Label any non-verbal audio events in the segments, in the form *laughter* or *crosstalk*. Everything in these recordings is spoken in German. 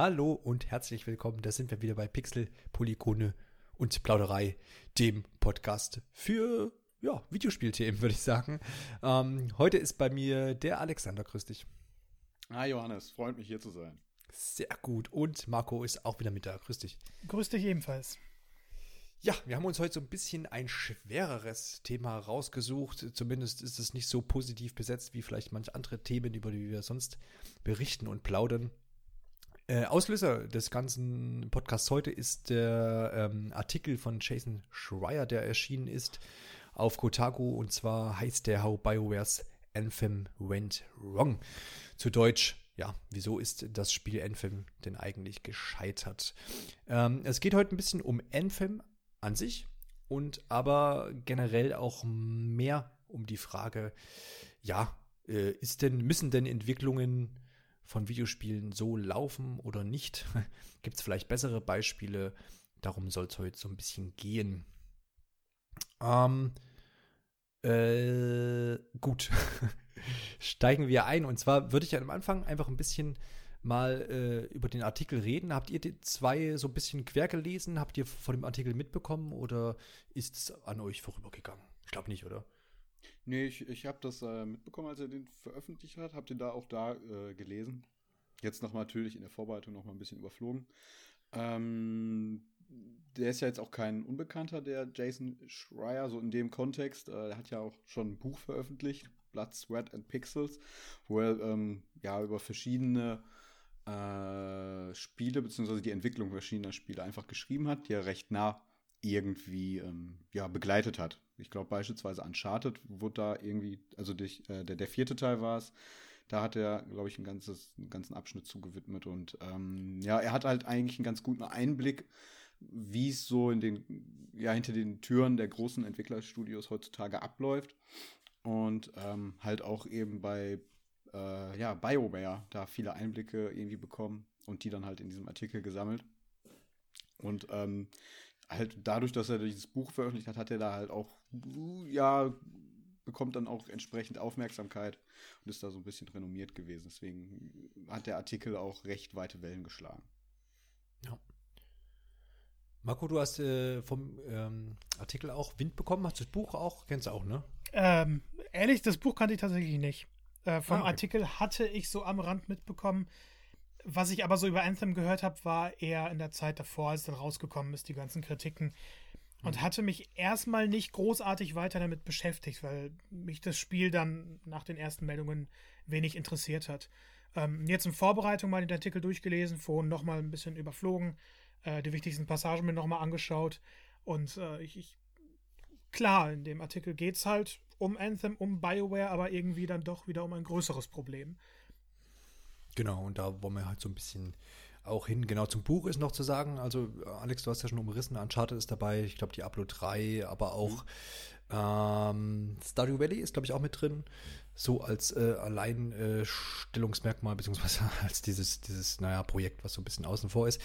Hallo und herzlich willkommen. Da sind wir wieder bei Pixel, Polygone und Plauderei, dem Podcast für ja, Videospielthemen, würde ich sagen. Ähm, heute ist bei mir der Alexander. Grüß dich. Hi Johannes, freut mich hier zu sein. Sehr gut. Und Marco ist auch wieder mit da. Grüß dich. Grüß dich ebenfalls. Ja, wir haben uns heute so ein bisschen ein schwereres Thema rausgesucht. Zumindest ist es nicht so positiv besetzt wie vielleicht manche andere Themen, über die wir sonst berichten und plaudern. Äh, Auslöser des ganzen Podcasts heute ist der ähm, Artikel von Jason Schreier, der erschienen ist auf Kotaku. Und zwar heißt der How BioWare's Anthem Went Wrong. Zu Deutsch ja, wieso ist das Spiel Anthem denn eigentlich gescheitert? Ähm, es geht heute ein bisschen um Anthem an sich und aber generell auch mehr um die Frage, ja, äh, ist denn, müssen denn Entwicklungen von Videospielen so laufen oder nicht? *laughs* Gibt es vielleicht bessere Beispiele? Darum soll es heute so ein bisschen gehen. Ähm, äh, gut. *laughs* Steigen wir ein. Und zwar würde ich am Anfang einfach ein bisschen mal äh, über den Artikel reden. Habt ihr die zwei so ein bisschen quer gelesen? Habt ihr von dem Artikel mitbekommen oder ist es an euch vorübergegangen? Ich glaube nicht, oder? Nee, ich, ich habe das äh, mitbekommen, als er den veröffentlicht hat. Habt ihr da auch da äh, gelesen? Jetzt noch natürlich in der Vorbereitung noch mal ein bisschen überflogen. Ähm, der ist ja jetzt auch kein Unbekannter, der Jason Schreier, so in dem Kontext. Äh, er hat ja auch schon ein Buch veröffentlicht, Blood, Sweat and Pixels, wo er ähm, ja über verschiedene äh, Spiele beziehungsweise die Entwicklung verschiedener Spiele einfach geschrieben hat, die er recht nah irgendwie ähm, ja, begleitet hat. Ich glaube beispielsweise Uncharted wurde da irgendwie, also durch, äh, der, der vierte Teil war es, da hat er, glaube ich, ein ganzes, einen ganzen Abschnitt zugewidmet und ähm, ja, er hat halt eigentlich einen ganz guten Einblick, wie es so in den, ja, hinter den Türen der großen Entwicklerstudios heutzutage abläuft und ähm, halt auch eben bei äh, ja, BioWare da viele Einblicke irgendwie bekommen und die dann halt in diesem Artikel gesammelt. Und ähm, halt dadurch, dass er dieses Buch veröffentlicht hat, hat er da halt auch, ja, bekommt dann auch entsprechend Aufmerksamkeit und ist da so ein bisschen renommiert gewesen. Deswegen hat der Artikel auch recht weite Wellen geschlagen. Ja. Marco, du hast äh, vom ähm, Artikel auch Wind bekommen, hast du das Buch auch, kennst du auch, ne? Ähm, ehrlich, das Buch kannte ich tatsächlich nicht. Äh, vom ah, okay. Artikel hatte ich so am Rand mitbekommen. Was ich aber so über Anthem gehört habe, war eher in der Zeit davor, als dann rausgekommen ist, die ganzen Kritiken. Und mhm. hatte mich erstmal nicht großartig weiter damit beschäftigt, weil mich das Spiel dann nach den ersten Meldungen wenig interessiert hat. Ähm, jetzt in Vorbereitung mal den Artikel durchgelesen, vorhin nochmal ein bisschen überflogen, äh, die wichtigsten Passagen mir nochmal angeschaut. Und äh, ich, ich, klar, in dem Artikel geht es halt um Anthem, um BioWare, aber irgendwie dann doch wieder um ein größeres Problem. Genau, und da wollen wir halt so ein bisschen auch hin. Genau, zum Buch ist noch zu sagen, also Alex, du hast ja schon umrissen, Uncharted ist dabei, ich glaube Diablo 3, aber auch mhm. ähm, Stardew Valley ist, glaube ich, auch mit drin. So als äh, Alleinstellungsmerkmal, beziehungsweise *laughs* als dieses, dieses, naja, Projekt, was so ein bisschen außen vor ist.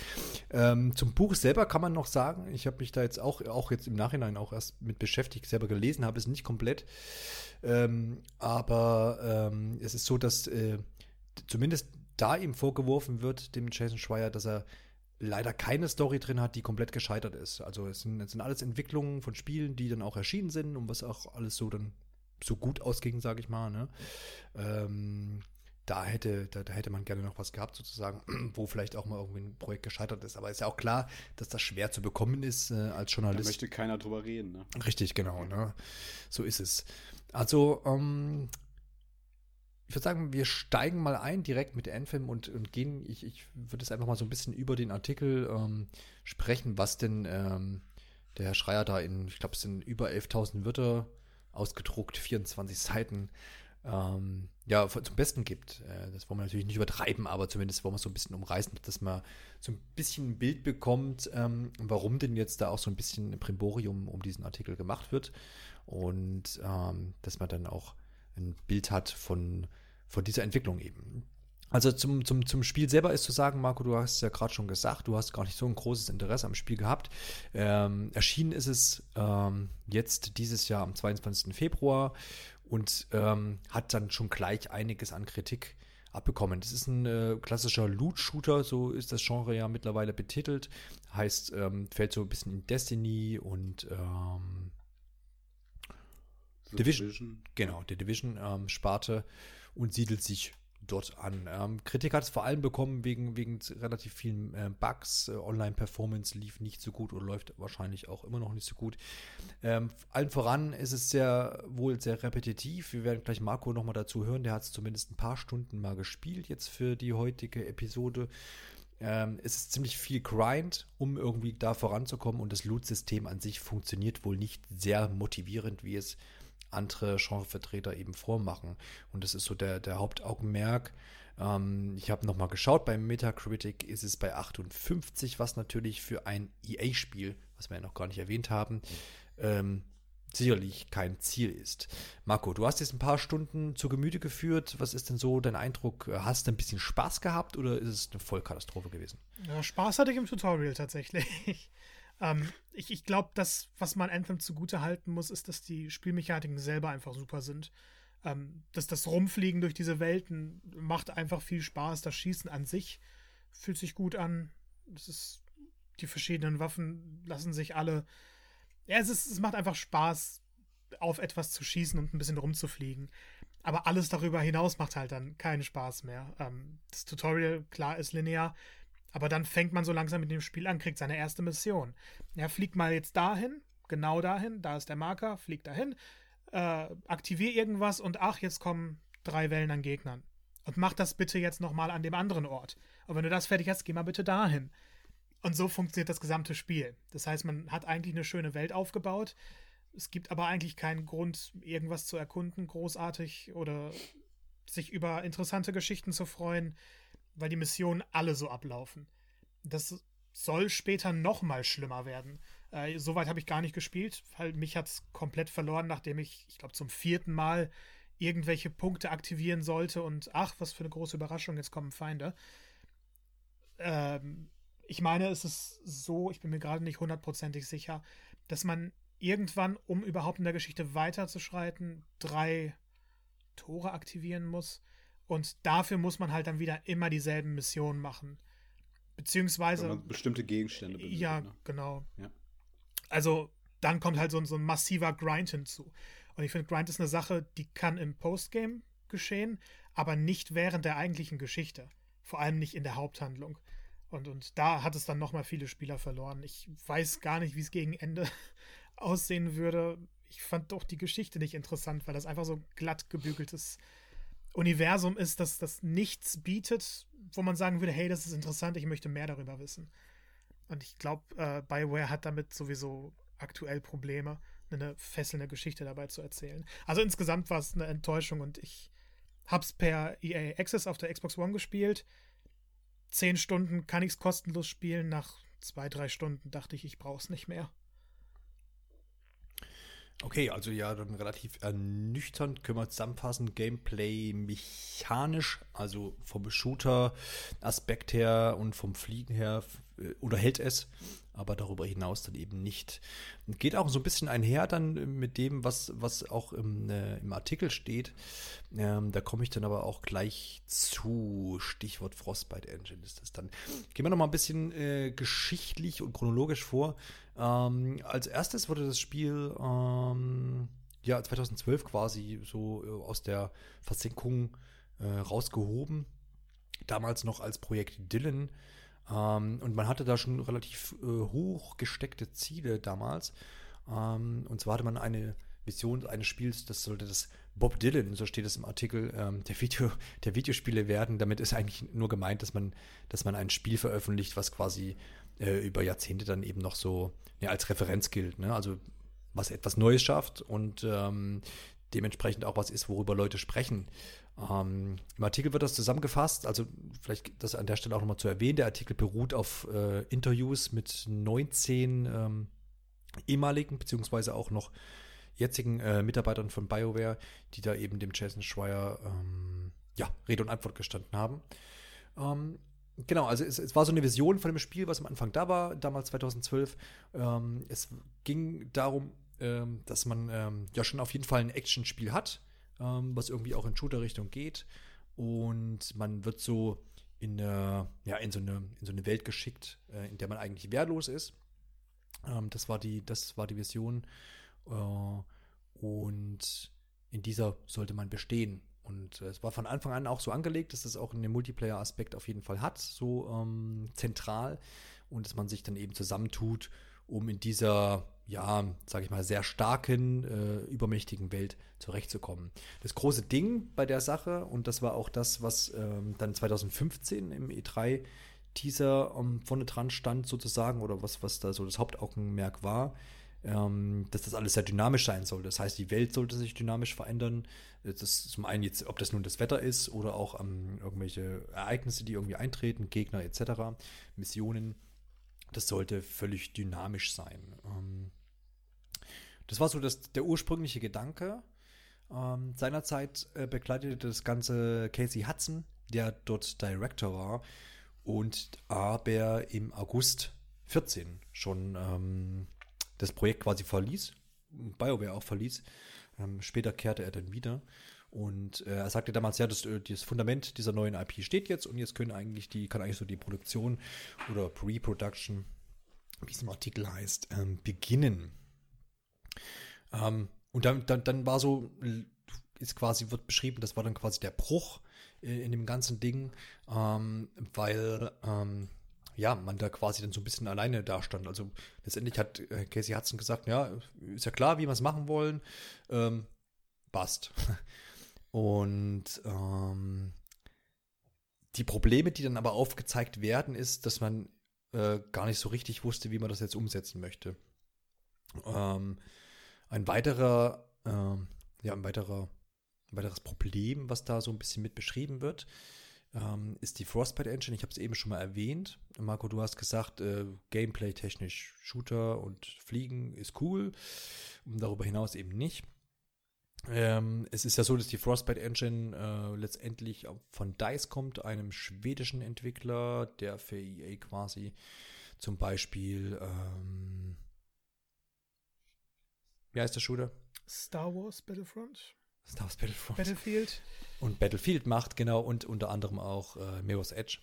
Ähm, zum Buch selber kann man noch sagen, ich habe mich da jetzt auch, auch jetzt im Nachhinein auch erst mit beschäftigt, selber gelesen habe es nicht komplett. Ähm, aber ähm, es ist so, dass äh, zumindest da ihm vorgeworfen wird, dem Jason Schreier, dass er leider keine Story drin hat, die komplett gescheitert ist. Also es sind, es sind alles Entwicklungen von Spielen, die dann auch erschienen sind und was auch alles so dann so gut ausging, sage ich mal. Ne? Ähm, da hätte, da, da, hätte man gerne noch was gehabt, sozusagen, *clears throat* wo vielleicht auch mal irgendwie ein Projekt gescheitert ist. Aber ist ja auch klar, dass das schwer zu bekommen ist äh, als Journalist. Da möchte keiner drüber reden, ne? Richtig, genau, ne? So ist es. Also, ähm, ich würde sagen, wir steigen mal ein direkt mit Anthem und, und gehen, ich, ich würde es einfach mal so ein bisschen über den Artikel ähm, sprechen, was denn ähm, der Herr Schreier da in, ich glaube, es sind über 11.000 Wörter ausgedruckt, 24 Seiten, ähm, ja, zum Besten gibt. Äh, das wollen wir natürlich nicht übertreiben, aber zumindest wollen wir so ein bisschen umreißen, dass man so ein bisschen ein Bild bekommt, ähm, warum denn jetzt da auch so ein bisschen ein Primborium um diesen Artikel gemacht wird und ähm, dass man dann auch ein Bild hat von, von dieser Entwicklung eben. Also zum, zum, zum Spiel selber ist zu sagen, Marco, du hast ja gerade schon gesagt, du hast gar nicht so ein großes Interesse am Spiel gehabt. Ähm, erschienen ist es ähm, jetzt dieses Jahr am 22. Februar und ähm, hat dann schon gleich einiges an Kritik abbekommen. Das ist ein äh, klassischer Loot-Shooter, so ist das Genre ja mittlerweile betitelt. Heißt, ähm, fällt so ein bisschen in Destiny und ähm, Division. Division. Genau, der Division-Sparte ähm, und siedelt sich dort an. Ähm, Kritik hat es vor allem bekommen wegen, wegen relativ vielen äh, Bugs. Äh, Online-Performance lief nicht so gut oder läuft wahrscheinlich auch immer noch nicht so gut. Ähm, allen voran ist es sehr wohl sehr repetitiv. Wir werden gleich Marco nochmal dazu hören. Der hat es zumindest ein paar Stunden mal gespielt jetzt für die heutige Episode. Ähm, es ist ziemlich viel Grind, um irgendwie da voranzukommen und das Loot-System an sich funktioniert wohl nicht sehr motivierend, wie es andere Genrevertreter eben vormachen. Und das ist so der, der Hauptaugenmerk. Ähm, ich habe nochmal geschaut, beim Metacritic ist es bei 58, was natürlich für ein EA-Spiel, was wir ja noch gar nicht erwähnt haben, ähm, sicherlich kein Ziel ist. Marco, du hast jetzt ein paar Stunden zu Gemüte geführt. Was ist denn so dein Eindruck? Hast du ein bisschen Spaß gehabt oder ist es eine Vollkatastrophe gewesen? Ja, Spaß hatte ich im Tutorial tatsächlich. Ähm, ich ich glaube, das, was man Anthem zugute halten muss, ist, dass die Spielmechaniken selber einfach super sind. Ähm, dass das Rumfliegen durch diese Welten macht einfach viel Spaß. Das Schießen an sich fühlt sich gut an. Das ist, die verschiedenen Waffen lassen sich alle. Ja, es, ist, es macht einfach Spaß, auf etwas zu schießen und ein bisschen rumzufliegen. Aber alles darüber hinaus macht halt dann keinen Spaß mehr. Ähm, das Tutorial, klar, ist linear, aber dann fängt man so langsam mit dem Spiel an, kriegt seine erste Mission. Er fliegt mal jetzt dahin, genau dahin, da ist der Marker, fliegt dahin, äh, aktivier irgendwas und ach, jetzt kommen drei Wellen an Gegnern. Und mach das bitte jetzt nochmal an dem anderen Ort. Und wenn du das fertig hast, geh mal bitte dahin. Und so funktioniert das gesamte Spiel. Das heißt, man hat eigentlich eine schöne Welt aufgebaut. Es gibt aber eigentlich keinen Grund, irgendwas zu erkunden, großartig oder sich über interessante Geschichten zu freuen weil die Missionen alle so ablaufen. Das soll später noch mal schlimmer werden. Äh, Soweit habe ich gar nicht gespielt, weil mich hat es komplett verloren, nachdem ich, ich glaube, zum vierten Mal irgendwelche Punkte aktivieren sollte und ach, was für eine große Überraschung, jetzt kommen Feinde. Ähm, ich meine, es ist so, ich bin mir gerade nicht hundertprozentig sicher, dass man irgendwann, um überhaupt in der Geschichte weiterzuschreiten, drei Tore aktivieren muss. Und dafür muss man halt dann wieder immer dieselben Missionen machen. Beziehungsweise. bestimmte Gegenstände benötigt, Ja, ne? genau. Ja. Also, dann kommt halt so, so ein massiver Grind hinzu. Und ich finde, Grind ist eine Sache, die kann im Postgame geschehen, aber nicht während der eigentlichen Geschichte. Vor allem nicht in der Haupthandlung. Und, und da hat es dann nochmal viele Spieler verloren. Ich weiß gar nicht, wie es gegen Ende *laughs* aussehen würde. Ich fand doch die Geschichte nicht interessant, weil das einfach so glatt gebügeltes Universum ist, das das nichts bietet, wo man sagen würde, hey, das ist interessant, ich möchte mehr darüber wissen. Und ich glaube, äh, BioWare hat damit sowieso aktuell Probleme, eine fesselnde Geschichte dabei zu erzählen. Also insgesamt war es eine Enttäuschung und ich hab's per EA Access auf der Xbox One gespielt. Zehn Stunden kann ich es kostenlos spielen. Nach zwei, drei Stunden dachte ich, ich brauch's nicht mehr. Okay, also ja, dann relativ ernüchternd können wir zusammenfassen. Gameplay mechanisch, also vom Shooter-Aspekt her und vom Fliegen her äh, unterhält es, aber darüber hinaus dann eben nicht. Geht auch so ein bisschen einher dann mit dem, was, was auch im, äh, im Artikel steht. Ähm, da komme ich dann aber auch gleich zu. Stichwort Frostbite Engine ist das dann. Gehen wir noch mal ein bisschen äh, geschichtlich und chronologisch vor. Ähm, als erstes wurde das Spiel ähm, ja 2012 quasi so äh, aus der Versenkung äh, rausgehoben. Damals noch als Projekt Dylan. Ähm, und man hatte da schon relativ äh, hoch gesteckte Ziele damals. Ähm, und zwar hatte man eine Vision eines Spiels, das sollte das Bob Dylan, so steht es im Artikel, ähm, der, Video, der Videospiele werden. Damit ist eigentlich nur gemeint, dass man, dass man ein Spiel veröffentlicht, was quasi äh, über Jahrzehnte dann eben noch so ja, als Referenz gilt. Ne? Also was etwas Neues schafft und ähm, dementsprechend auch was ist, worüber Leute sprechen. Ähm, Im Artikel wird das zusammengefasst, also vielleicht das an der Stelle auch nochmal zu erwähnen. Der Artikel beruht auf äh, Interviews mit 19 ähm, ehemaligen, beziehungsweise auch noch jetzigen äh, Mitarbeitern von BioWare, die da eben dem Jason Schreier ähm, ja, Rede und Antwort gestanden haben. Ähm, Genau, also es, es, war so eine Vision von dem Spiel, was am Anfang da war, damals 2012. Ähm, es ging darum, ähm, dass man ähm, ja schon auf jeden Fall ein Actionspiel hat, ähm, was irgendwie auch in Shooter-Richtung geht. und man wird so in, eine, ja, in, so, eine, in so eine Welt geschickt, äh, in der man eigentlich wehrlos ist. Ähm, das, war die, das war die Vision. Äh, und in dieser sollte man bestehen. Und äh, es war von Anfang an auch so angelegt, dass es auch einen Multiplayer-Aspekt auf jeden Fall hat, so ähm, zentral. Und dass man sich dann eben zusammentut, um in dieser, ja, sag ich mal, sehr starken, äh, übermächtigen Welt zurechtzukommen. Das große Ding bei der Sache, und das war auch das, was ähm, dann 2015 im E3 Teaser ähm, vorne dran stand, sozusagen, oder was, was da so das Hauptaugenmerk war, ähm, dass das alles sehr dynamisch sein soll. Das heißt, die Welt sollte sich dynamisch verändern. Das ist zum einen jetzt, ob das nun das Wetter ist oder auch ähm, irgendwelche Ereignisse, die irgendwie eintreten, Gegner etc., Missionen. Das sollte völlig dynamisch sein. Ähm, das war so das, der ursprüngliche Gedanke. Ähm, seinerzeit äh, begleitete das Ganze Casey Hudson, der dort Director war und aber im August 14 schon ähm, das Projekt quasi verließ, BioWare auch verließ. Ähm, später kehrte er dann wieder. Und äh, er sagte damals, ja, das, äh, das Fundament dieser neuen IP steht jetzt und jetzt können eigentlich die, kann eigentlich so die Produktion oder Pre-Production, wie es im Artikel heißt, ähm, beginnen. Ähm, und dann, dann, dann war so, ist quasi, wird beschrieben, das war dann quasi der Bruch äh, in dem ganzen Ding, ähm, weil ähm, ja, man da quasi dann so ein bisschen alleine dastand. Also letztendlich hat äh, Casey Hudson gesagt, ja, ist ja klar, wie wir es machen wollen. Ähm, passt. *laughs* Und ähm, die Probleme, die dann aber aufgezeigt werden, ist, dass man äh, gar nicht so richtig wusste, wie man das jetzt umsetzen möchte. Ähm, ein weiterer, ähm, ja, ein weiterer, ein weiteres Problem, was da so ein bisschen mit beschrieben wird, ähm, ist die Frostbite Engine. Ich habe es eben schon mal erwähnt. Marco, du hast gesagt, äh, Gameplay-technisch Shooter und Fliegen ist cool. Und darüber hinaus eben nicht. Ähm, es ist ja so, dass die Frostbite Engine äh, letztendlich von DICE kommt, einem schwedischen Entwickler, der für EA quasi zum Beispiel, ähm, wie heißt der Shooter? Star Wars Battlefront. Star Wars Battlefront. Battlefield. Und Battlefield macht, genau, und unter anderem auch äh, Mirror's Edge.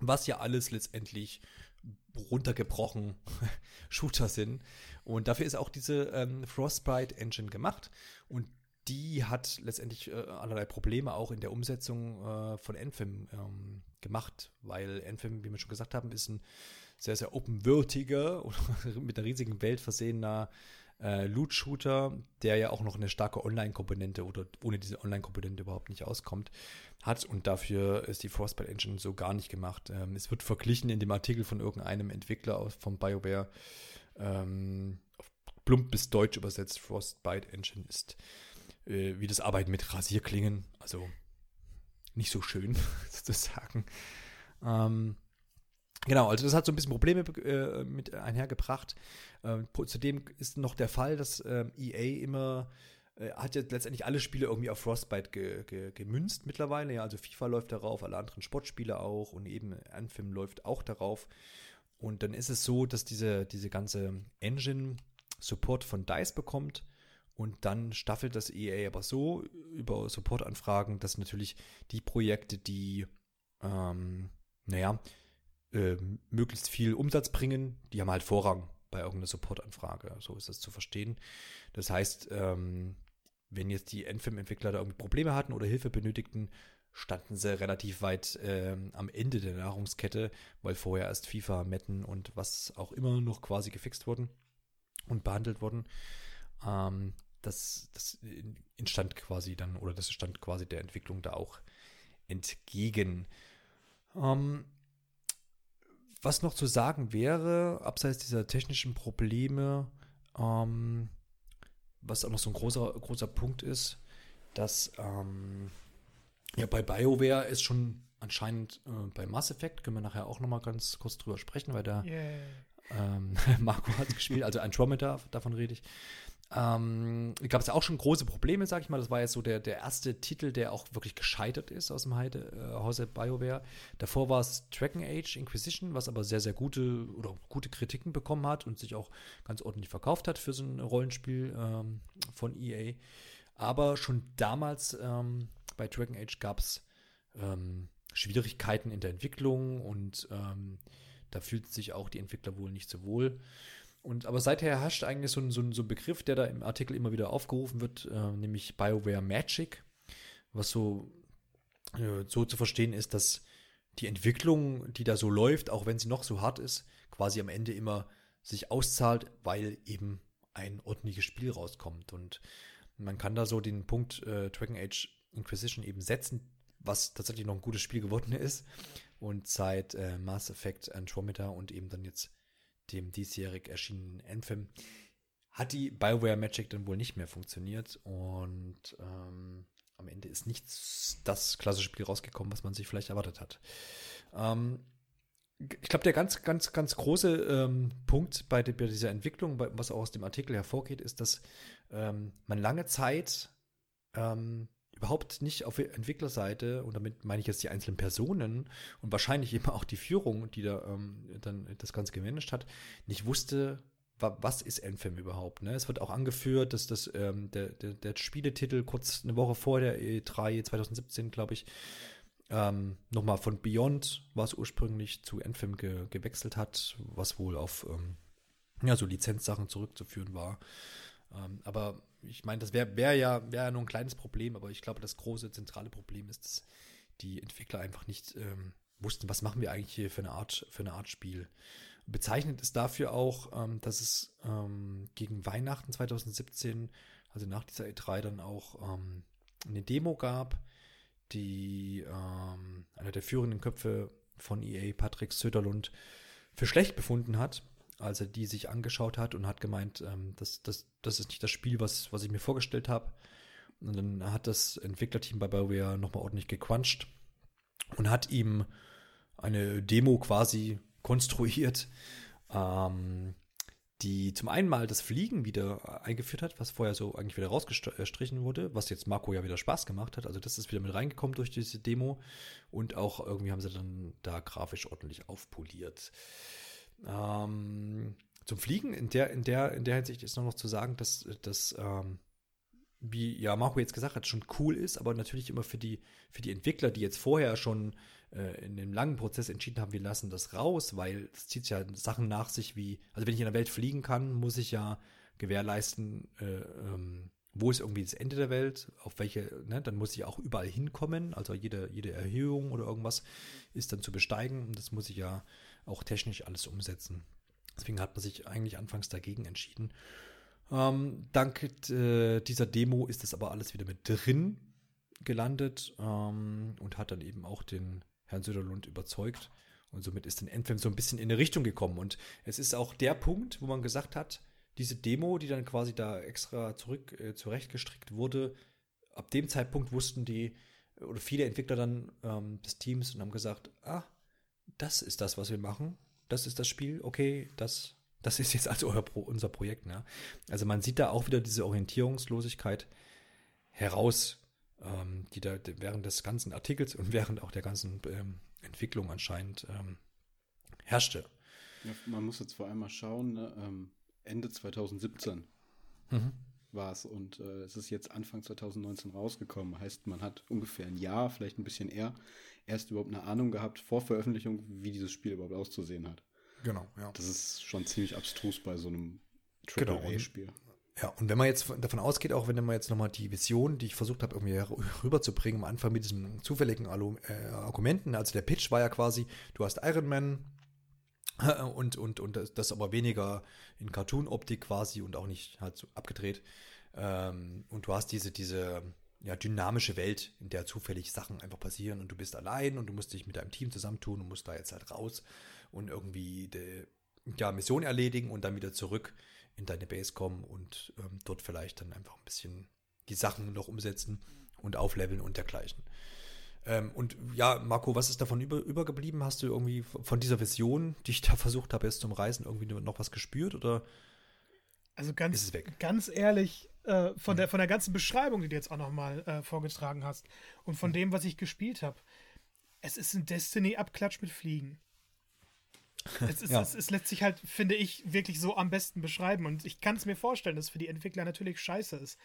Was ja alles letztendlich runtergebrochen *laughs* Shooter sind. Und dafür ist auch diese ähm, Frostbite Engine gemacht. Und die hat letztendlich äh, allerlei Probleme auch in der Umsetzung äh, von Anthem ähm, gemacht, weil Anthem, wie wir schon gesagt haben, ist ein sehr, sehr open-worldiger oder *laughs* mit einer riesigen Welt versehener äh, Loot-Shooter, der ja auch noch eine starke Online-Komponente oder ohne diese Online-Komponente überhaupt nicht auskommt, hat. Und dafür ist die Frostbite Engine so gar nicht gemacht. Ähm, es wird verglichen in dem Artikel von irgendeinem Entwickler aus, vom BioWare, ähm, plump bis deutsch übersetzt, Frostbite Engine ist äh, wie das Arbeiten mit Rasierklingen, also nicht so schön *laughs* sozusagen. Ähm, Genau, also das hat so ein bisschen Probleme äh, mit einhergebracht. Ähm, zudem ist noch der Fall, dass ähm, EA immer äh, hat ja letztendlich alle Spiele irgendwie auf Frostbite ge, ge, gemünzt mittlerweile. Ja, also FIFA läuft darauf, alle anderen Sportspiele auch und eben Anthem läuft auch darauf. Und dann ist es so, dass diese, diese ganze Engine Support von DICE bekommt. Und dann staffelt das EA aber so über Supportanfragen, dass natürlich die Projekte, die, ähm, naja, äh, möglichst viel Umsatz bringen, die haben halt Vorrang bei irgendeiner Supportanfrage. So ist das zu verstehen. Das heißt, ähm, wenn jetzt die Enfim-Entwickler da irgendwie Probleme hatten oder Hilfe benötigten, standen sie relativ weit ähm, am Ende der Nahrungskette, weil vorher erst FIFA, Metten und was auch immer noch quasi gefixt wurden und behandelt wurden. Ähm, das, das entstand quasi dann, oder das stand quasi der Entwicklung da auch entgegen. Ähm, was noch zu sagen wäre, abseits dieser technischen Probleme, ähm, was auch noch so ein großer, großer Punkt ist, dass ähm, ja bei BioWare ist schon anscheinend äh, bei Mass Effect, können wir nachher auch nochmal ganz kurz drüber sprechen, weil da yeah. ähm, *laughs* Marco hat es gespielt, also Andromeda, davon rede ich. Ähm, gab es ja auch schon große Probleme, sag ich mal. Das war jetzt so der, der erste Titel, der auch wirklich gescheitert ist aus dem Heide, äh, Hause BioWare. Davor war es Dragon Age Inquisition, was aber sehr, sehr gute oder gute Kritiken bekommen hat und sich auch ganz ordentlich verkauft hat für so ein Rollenspiel ähm, von EA. Aber schon damals ähm, bei Dragon Age gab es ähm, Schwierigkeiten in der Entwicklung und ähm, da fühlten sich auch die Entwickler wohl nicht so wohl. Und, aber seither herrscht eigentlich so ein, so, ein, so ein Begriff, der da im Artikel immer wieder aufgerufen wird, äh, nämlich BioWare Magic, was so, äh, so zu verstehen ist, dass die Entwicklung, die da so läuft, auch wenn sie noch so hart ist, quasi am Ende immer sich auszahlt, weil eben ein ordentliches Spiel rauskommt. Und man kann da so den Punkt äh, Dragon Age Inquisition eben setzen, was tatsächlich noch ein gutes Spiel geworden *laughs* ist. Und seit äh, Mass Effect Andromeda und eben dann jetzt dem diesjährig erschienenen Anthem, hat die Bioware Magic dann wohl nicht mehr funktioniert und ähm, am Ende ist nicht das klassische Spiel rausgekommen, was man sich vielleicht erwartet hat. Ähm, ich glaube, der ganz, ganz, ganz große ähm, Punkt bei, bei, dieser Entwicklung, was auch aus dem Artikel hervorgeht, ist, dass ähm, man lange Zeit ähm, überhaupt nicht auf Entwicklerseite, und damit meine ich jetzt die einzelnen Personen und wahrscheinlich eben auch die Führung, die da ähm, dann das Ganze gemanagt hat, nicht wusste, wa was ist Anthem überhaupt. Ne? Es wird auch angeführt, dass das ähm, der, der, der, Spieletitel kurz eine Woche vor der E3 2017, glaube ich, ähm, nochmal von Beyond, was ursprünglich zu Anthem ge gewechselt hat, was wohl auf ähm, ja, so Lizenzsachen zurückzuführen war. Ähm, aber ich meine, das wäre wär ja, wär ja nur ein kleines Problem, aber ich glaube, das große zentrale Problem ist, dass die Entwickler einfach nicht ähm, wussten, was machen wir eigentlich hier für eine Art, für eine Art Spiel. Bezeichnet ist dafür auch, ähm, dass es ähm, gegen Weihnachten 2017, also nach dieser E3, dann auch ähm, eine Demo gab, die ähm, einer der führenden Köpfe von EA, Patrick Söderlund, für schlecht befunden hat als er die sich angeschaut hat und hat gemeint, ähm, das, das, das ist nicht das Spiel, was, was ich mir vorgestellt habe. Und dann hat das Entwicklerteam bei BioWare nochmal ordentlich gequatscht und hat ihm eine Demo quasi konstruiert, ähm, die zum einen mal das Fliegen wieder eingeführt hat, was vorher so eigentlich wieder rausgestrichen wurde, was jetzt Marco ja wieder Spaß gemacht hat. Also das ist wieder mit reingekommen durch diese Demo und auch irgendwie haben sie dann da grafisch ordentlich aufpoliert. Ähm, zum Fliegen in der, in der, in der Hinsicht ist noch zu sagen, dass das, ähm, wie ja Marco jetzt gesagt hat, schon cool ist, aber natürlich immer für die, für die Entwickler, die jetzt vorher schon äh, in dem langen Prozess entschieden haben, wir lassen das raus, weil es zieht ja Sachen nach sich wie, also wenn ich in der Welt fliegen kann, muss ich ja gewährleisten, äh, ähm, wo ist irgendwie das Ende der Welt, auf welche, ne, dann muss ich auch überall hinkommen, also jede, jede Erhöhung oder irgendwas ist dann zu besteigen und das muss ich ja auch technisch alles umsetzen. Deswegen hat man sich eigentlich anfangs dagegen entschieden. Ähm, dank äh, dieser Demo ist das aber alles wieder mit drin gelandet ähm, und hat dann eben auch den Herrn Söderlund überzeugt. Und somit ist dann Endfilm so ein bisschen in eine Richtung gekommen. Und es ist auch der Punkt, wo man gesagt hat, diese Demo, die dann quasi da extra zurück äh, zurechtgestrickt wurde, ab dem Zeitpunkt wussten die oder viele Entwickler dann ähm, des Teams und haben gesagt, ah, das ist das, was wir machen. Das ist das Spiel. Okay, das, das ist jetzt also Pro, unser Projekt. Ne? Also man sieht da auch wieder diese Orientierungslosigkeit heraus, ähm, die da während des ganzen Artikels und während auch der ganzen ähm, Entwicklung anscheinend ähm, herrschte. Ja, man muss jetzt vor allem mal schauen, ne? Ähm, Ende 2017 mhm. War es und äh, es ist jetzt Anfang 2019 rausgekommen. Heißt, man hat ungefähr ein Jahr, vielleicht ein bisschen eher, erst überhaupt eine Ahnung gehabt vor Veröffentlichung, wie dieses Spiel überhaupt auszusehen hat. Genau, ja. Das ist schon ziemlich abstrus bei so einem AAA-Spiel. Genau. Ja, und wenn man jetzt davon ausgeht, auch wenn man jetzt nochmal die Vision, die ich versucht habe, irgendwie rüberzubringen, am Anfang mit diesen zufälligen äh, Argumenten, also der Pitch war ja quasi, du hast Iron Man und, und, und das aber weniger in Cartoon-Optik quasi und auch nicht halt so abgedreht. Ähm, und du hast diese, diese ja, dynamische Welt, in der zufällig Sachen einfach passieren und du bist allein und du musst dich mit deinem Team zusammentun und musst da jetzt halt raus und irgendwie die ja, Mission erledigen und dann wieder zurück in deine Base kommen und ähm, dort vielleicht dann einfach ein bisschen die Sachen noch umsetzen und aufleveln und dergleichen. Ähm, und ja, Marco, was ist davon über, übergeblieben? Hast du irgendwie von dieser Vision, die ich da *laughs* versucht habe, jetzt zum Reisen, irgendwie noch was gespürt oder also ganz, ganz ehrlich, äh, von, mhm. der, von der ganzen Beschreibung, die du jetzt auch nochmal äh, vorgetragen hast und von mhm. dem, was ich gespielt habe, es ist ein Destiny-Abklatsch mit Fliegen. *laughs* Es, ist, ja. es, es, lässt sich halt, finde ich, wirklich so am besten beschreiben. Und ich kann es mir vorstellen, dass es für die Entwickler natürlich scheiße ist.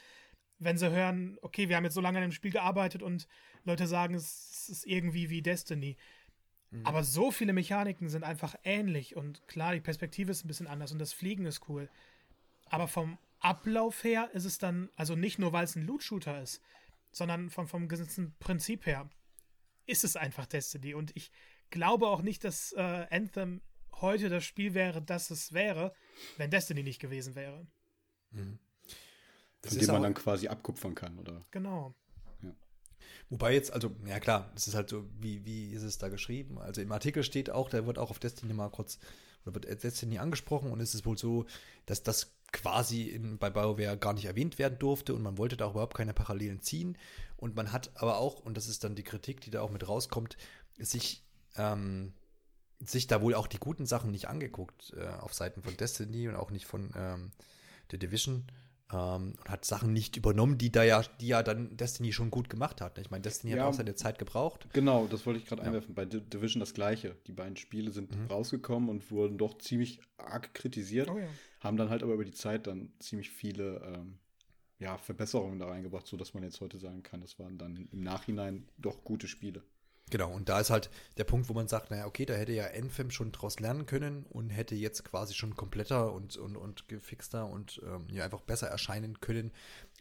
Wenn sie hören, okay, wir haben jetzt so lange an dem Spiel gearbeitet und Leute sagen, es ist irgendwie wie Destiny. Mhm. Aber so viele Mechaniken sind einfach ähnlich und klar, die Perspektive ist ein bisschen anders und das Fliegen ist cool. Aber vom Ablauf her ist es dann, also nicht nur, weil es ein Loot-Shooter ist, sondern vom, vom ganzen Prinzip her ist es einfach Destiny. Und ich glaube auch nicht, dass äh, Anthem heute das Spiel wäre, das es wäre, wenn Destiny nicht gewesen wäre. Mhm. Von dem man dann quasi abkupfern kann, oder? Genau. Wobei jetzt, also, ja klar, es ist halt so, wie, wie ist es da geschrieben? Also im Artikel steht auch, da wird auch auf Destiny mal kurz, oder wird Destiny angesprochen und es ist wohl so, dass das quasi in, bei BioWare gar nicht erwähnt werden durfte und man wollte da auch überhaupt keine Parallelen ziehen. Und man hat aber auch, und das ist dann die Kritik, die da auch mit rauskommt, sich, ähm, sich da wohl auch die guten Sachen nicht angeguckt äh, auf Seiten von Destiny und auch nicht von ähm, The Division ähm, und hat Sachen nicht übernommen, die da ja, die ja dann Destiny schon gut gemacht hat. Ich meine, Destiny ja, hat auch seine Zeit gebraucht. Genau, das wollte ich gerade ja. einwerfen. Bei D Division das gleiche. Die beiden Spiele sind mhm. rausgekommen und wurden doch ziemlich arg kritisiert, oh, ja. haben dann halt aber über die Zeit dann ziemlich viele ähm, ja, Verbesserungen da reingebracht, sodass man jetzt heute sagen kann, das waren dann im Nachhinein doch gute Spiele. Genau, und da ist halt der Punkt, wo man sagt, naja, okay, da hätte ja Enfim schon draus lernen können und hätte jetzt quasi schon kompletter und, und, und gefixter und ähm, ja einfach besser erscheinen können,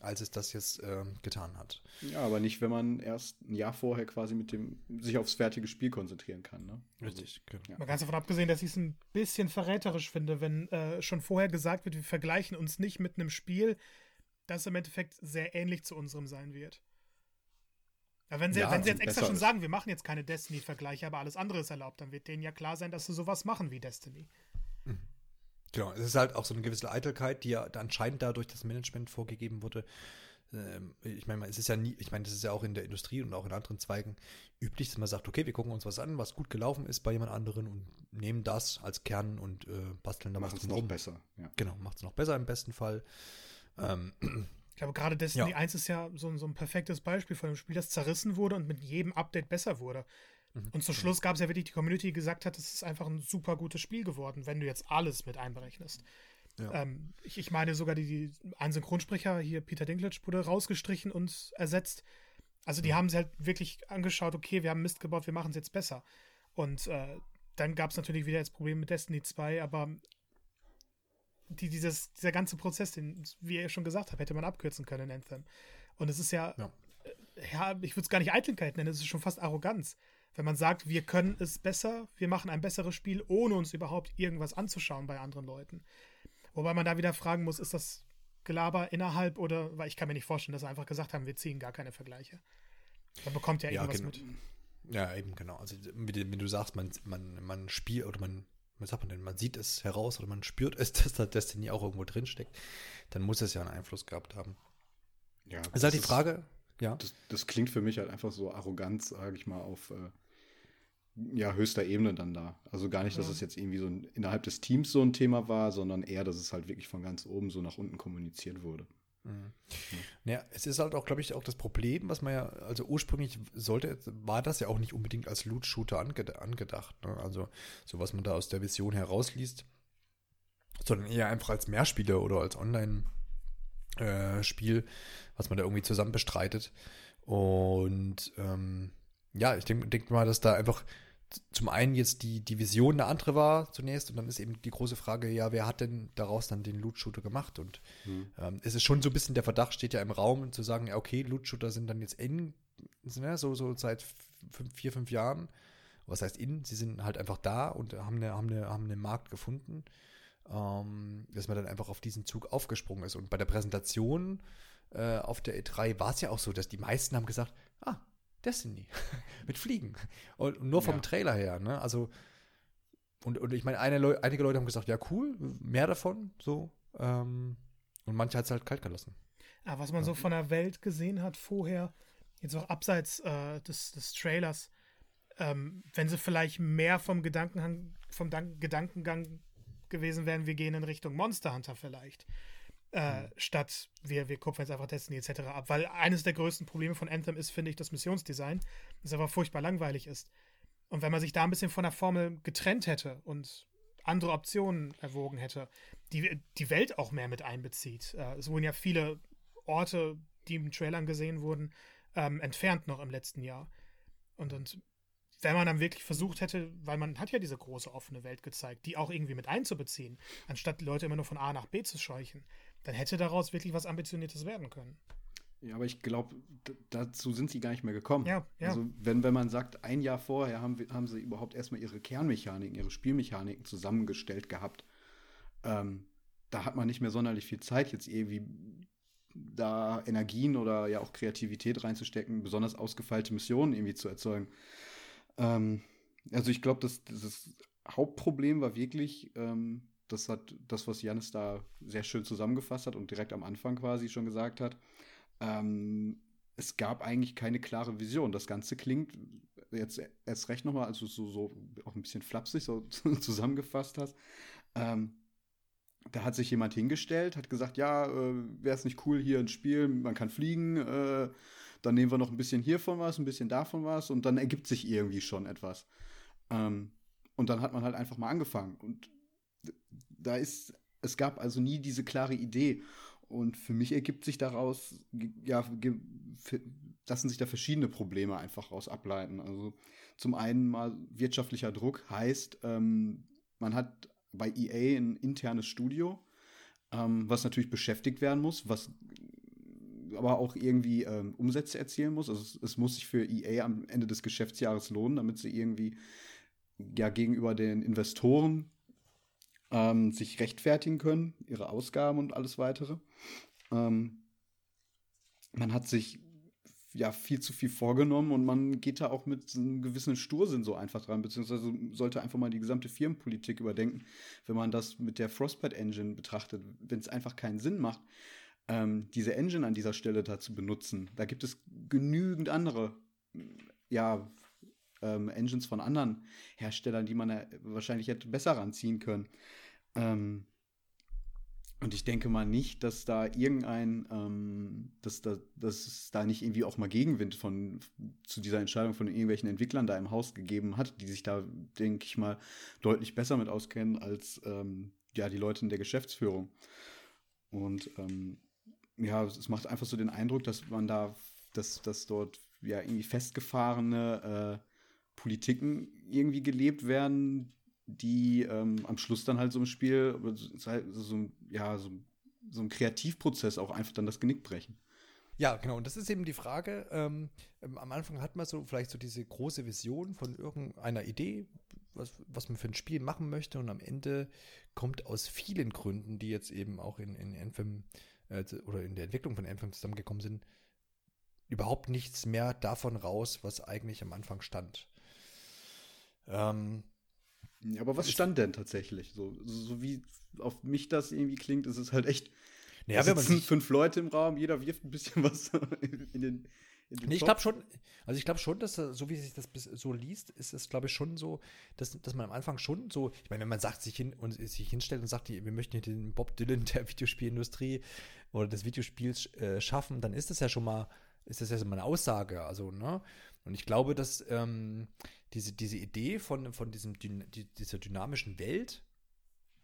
als es das jetzt ähm, getan hat. Ja, aber nicht, wenn man erst ein Jahr vorher quasi mit dem sich aufs fertige Spiel konzentrieren kann. Ne? Richtig, genau. Ja. Mal ganz davon abgesehen, dass ich es ein bisschen verräterisch finde, wenn äh, schon vorher gesagt wird, wir vergleichen uns nicht mit einem Spiel, das im Endeffekt sehr ähnlich zu unserem sein wird. Ja, wenn sie, ja, wenn sie jetzt extra schon ist. sagen, wir machen jetzt keine Destiny-Vergleiche, aber alles andere ist erlaubt, dann wird denen ja klar sein, dass sie sowas machen wie Destiny. Mhm. Genau, es ist halt auch so eine gewisse Eitelkeit, die ja anscheinend dadurch das Management vorgegeben wurde. Ähm, ich meine, es ist ja nie, ich meine, das ist ja auch in der Industrie und auch in anderen Zweigen üblich, dass man sagt, okay, wir gucken uns was an, was gut gelaufen ist bei jemand anderen und nehmen das als Kern und äh, basteln da was noch besser. Ja. Genau, macht es noch besser im besten Fall. Ähm, glaube, gerade Destiny ja. 1 ist ja so, so ein perfektes Beispiel von einem Spiel, das zerrissen wurde und mit jedem Update besser wurde. Mhm. Und zum Schluss gab es ja wirklich die Community, die gesagt hat, es ist einfach ein super gutes Spiel geworden, wenn du jetzt alles mit einberechnest. Ja. Ähm, ich, ich, meine sogar, die, die, ein Synchronsprecher, hier Peter Dinklage, wurde rausgestrichen und ersetzt. Also die mhm. haben sie halt wirklich angeschaut, okay, wir haben Mist gebaut, wir machen es jetzt besser. Und äh, dann gab es natürlich wieder das Problem mit Destiny 2, aber die, dieses, dieser ganze Prozess, den, wie ihr schon gesagt habt, hätte man abkürzen können in Anthem. Und es ist ja, ja, äh, ja ich würde es gar nicht Eitelkeit nennen, es ist schon fast Arroganz. Wenn man sagt, wir können es besser, wir machen ein besseres Spiel, ohne uns überhaupt irgendwas anzuschauen bei anderen Leuten. Wobei man da wieder fragen muss, ist das Gelaber innerhalb oder, weil ich kann mir nicht vorstellen, dass sie einfach gesagt haben, wir ziehen gar keine Vergleiche. Da bekommt ja, ja irgendwas mit. Ja, eben, genau. Also, wenn du sagst, man, man, man spielt oder man was sagt man denn, man sieht es heraus oder man spürt es, *laughs* dass da Destiny auch irgendwo drin steckt, dann muss es ja einen Einfluss gehabt haben. Ja. Ist halt die Frage, ja. Das, das, klingt für mich halt einfach so arrogant, sage ich mal, auf äh, ja, höchster Ebene dann da. Also gar nicht, dass ja. es jetzt irgendwie so ein, innerhalb des Teams so ein Thema war, sondern eher, dass es halt wirklich von ganz oben so nach unten kommuniziert wurde. Mhm. Ja, es ist halt auch, glaube ich, auch das Problem, was man ja, also ursprünglich sollte, war das ja auch nicht unbedingt als Loot-Shooter anged angedacht. Ne? Also, so was man da aus der Vision herausliest, sondern eher einfach als Mehrspieler oder als Online-Spiel, äh, was man da irgendwie zusammen bestreitet. Und ähm, ja, ich denke denk mal, dass da einfach zum einen jetzt die, die Vision eine andere war zunächst und dann ist eben die große Frage, ja, wer hat denn daraus dann den Loot-Shooter gemacht? Und mhm. ähm, es ist schon so ein bisschen der Verdacht, steht ja im Raum, zu sagen, ja, okay, Loot-Shooter sind dann jetzt in, ne, so, so seit fünf, vier, fünf Jahren. Was heißt in? Sie sind halt einfach da und haben, eine, haben, eine, haben einen Markt gefunden, ähm, dass man dann einfach auf diesen Zug aufgesprungen ist. Und bei der Präsentation äh, auf der E3 war es ja auch so, dass die meisten haben gesagt, ah, Destiny. *laughs* mit Fliegen. Und nur vom ja. Trailer her, ne? Also, und, und ich meine, Leu einige Leute haben gesagt, ja, cool, mehr davon, so. Ähm, und manche hat es halt kalt gelassen. Ja, was man ja. so von der Welt gesehen hat vorher, jetzt auch abseits äh, des, des Trailers, ähm, wenn sie vielleicht mehr vom Gedankengang, vom Dan Gedankengang gewesen wären, wir gehen in Richtung Monster Hunter vielleicht äh, mhm. statt wir, wir kupfern jetzt einfach Destiny etc. ab. Weil eines der größten Probleme von Anthem ist, finde ich, das Missionsdesign, das einfach furchtbar langweilig ist. Und wenn man sich da ein bisschen von der Formel getrennt hätte und andere Optionen erwogen hätte, die die Welt auch mehr mit einbezieht. Äh, es wurden ja viele Orte die im Trailern gesehen wurden, ähm, entfernt noch im letzten Jahr. Und, und wenn man dann wirklich versucht hätte, weil man hat ja diese große offene Welt gezeigt, die auch irgendwie mit einzubeziehen, anstatt die Leute immer nur von A nach B zu scheuchen, dann hätte daraus wirklich was Ambitioniertes werden können. Ja, aber ich glaube, dazu sind sie gar nicht mehr gekommen. Ja, ja. Also, wenn, wenn man sagt, ein Jahr vorher haben, haben sie überhaupt erstmal ihre Kernmechaniken, ihre Spielmechaniken zusammengestellt gehabt, ähm, da hat man nicht mehr sonderlich viel Zeit, jetzt irgendwie da Energien oder ja auch Kreativität reinzustecken, besonders ausgefeilte Missionen irgendwie zu erzeugen. Ähm, also ich glaube, das, das Hauptproblem war wirklich, ähm, das hat das, was Janis da sehr schön zusammengefasst hat und direkt am Anfang quasi schon gesagt hat. Ähm, es gab eigentlich keine klare Vision. Das Ganze klingt jetzt erst recht nochmal, also so, so auch ein bisschen flapsig so *laughs* zusammengefasst hast. Ähm, da hat sich jemand hingestellt, hat gesagt, ja, äh, wäre es nicht cool hier ein Spiel, man kann fliegen, äh, dann nehmen wir noch ein bisschen hiervon was, ein bisschen davon was und dann ergibt sich irgendwie schon etwas. Ähm, und dann hat man halt einfach mal angefangen und da ist, es gab also nie diese klare Idee und für mich ergibt sich daraus, ja, lassen sich da verschiedene Probleme einfach raus ableiten. Also zum einen mal wirtschaftlicher Druck heißt, ähm, man hat bei EA ein internes Studio, ähm, was natürlich beschäftigt werden muss, was aber auch irgendwie ähm, Umsätze erzielen muss. Also es, es, muss sich für EA am Ende des Geschäftsjahres lohnen, damit sie irgendwie ja gegenüber den Investoren ähm, sich rechtfertigen können, ihre Ausgaben und alles weitere. Ähm, man hat sich ja viel zu viel vorgenommen und man geht da auch mit einem gewissen Stursinn so einfach dran, beziehungsweise sollte einfach mal die gesamte Firmenpolitik überdenken, wenn man das mit der Frostbite Engine betrachtet, wenn es einfach keinen Sinn macht, ähm, diese Engine an dieser Stelle da zu benutzen. Da gibt es genügend andere, ja, ähm, Engines von anderen Herstellern, die man wahrscheinlich hätte besser ranziehen können. Ähm, und ich denke mal nicht, dass da irgendein, ähm, dass, da, dass es da nicht irgendwie auch mal Gegenwind von zu dieser Entscheidung von irgendwelchen Entwicklern da im Haus gegeben hat, die sich da, denke ich mal, deutlich besser mit auskennen als ähm, ja die Leute in der Geschäftsführung. Und ähm, ja, es macht einfach so den Eindruck, dass man da, dass, dass dort ja irgendwie festgefahrene äh, Politiken irgendwie gelebt werden, die ähm, am Schluss dann halt so im Spiel so, ja, so, so ein Kreativprozess auch einfach dann das Genick brechen. Ja, genau. Und das ist eben die Frage. Ähm, ähm, am Anfang hat man so vielleicht so diese große Vision von irgendeiner Idee, was, was man für ein Spiel machen möchte. Und am Ende kommt aus vielen Gründen, die jetzt eben auch in, in Anthem äh, oder in der Entwicklung von Anthem zusammengekommen sind, überhaupt nichts mehr davon raus, was eigentlich am Anfang stand. Ähm, aber was stand denn tatsächlich? So, so wie auf mich das irgendwie klingt, ist es halt echt. Naja, wenn man sich, fünf Leute im Raum, jeder wirft ein bisschen *laughs* was in den. In den nee, ich glaube schon, also ich glaube schon, dass so wie sich das so liest, ist es, glaube ich, schon so, dass, dass man am Anfang schon so, ich meine, wenn man sagt, sich hin und sich hinstellt und sagt, wir möchten hier den Bob Dylan der Videospielindustrie oder des Videospiels äh, schaffen, dann ist das ja schon mal, ist das ja so mal eine Aussage. Also, ne? Und ich glaube, dass ähm, diese, diese Idee von, von diesem, dieser dynamischen Welt,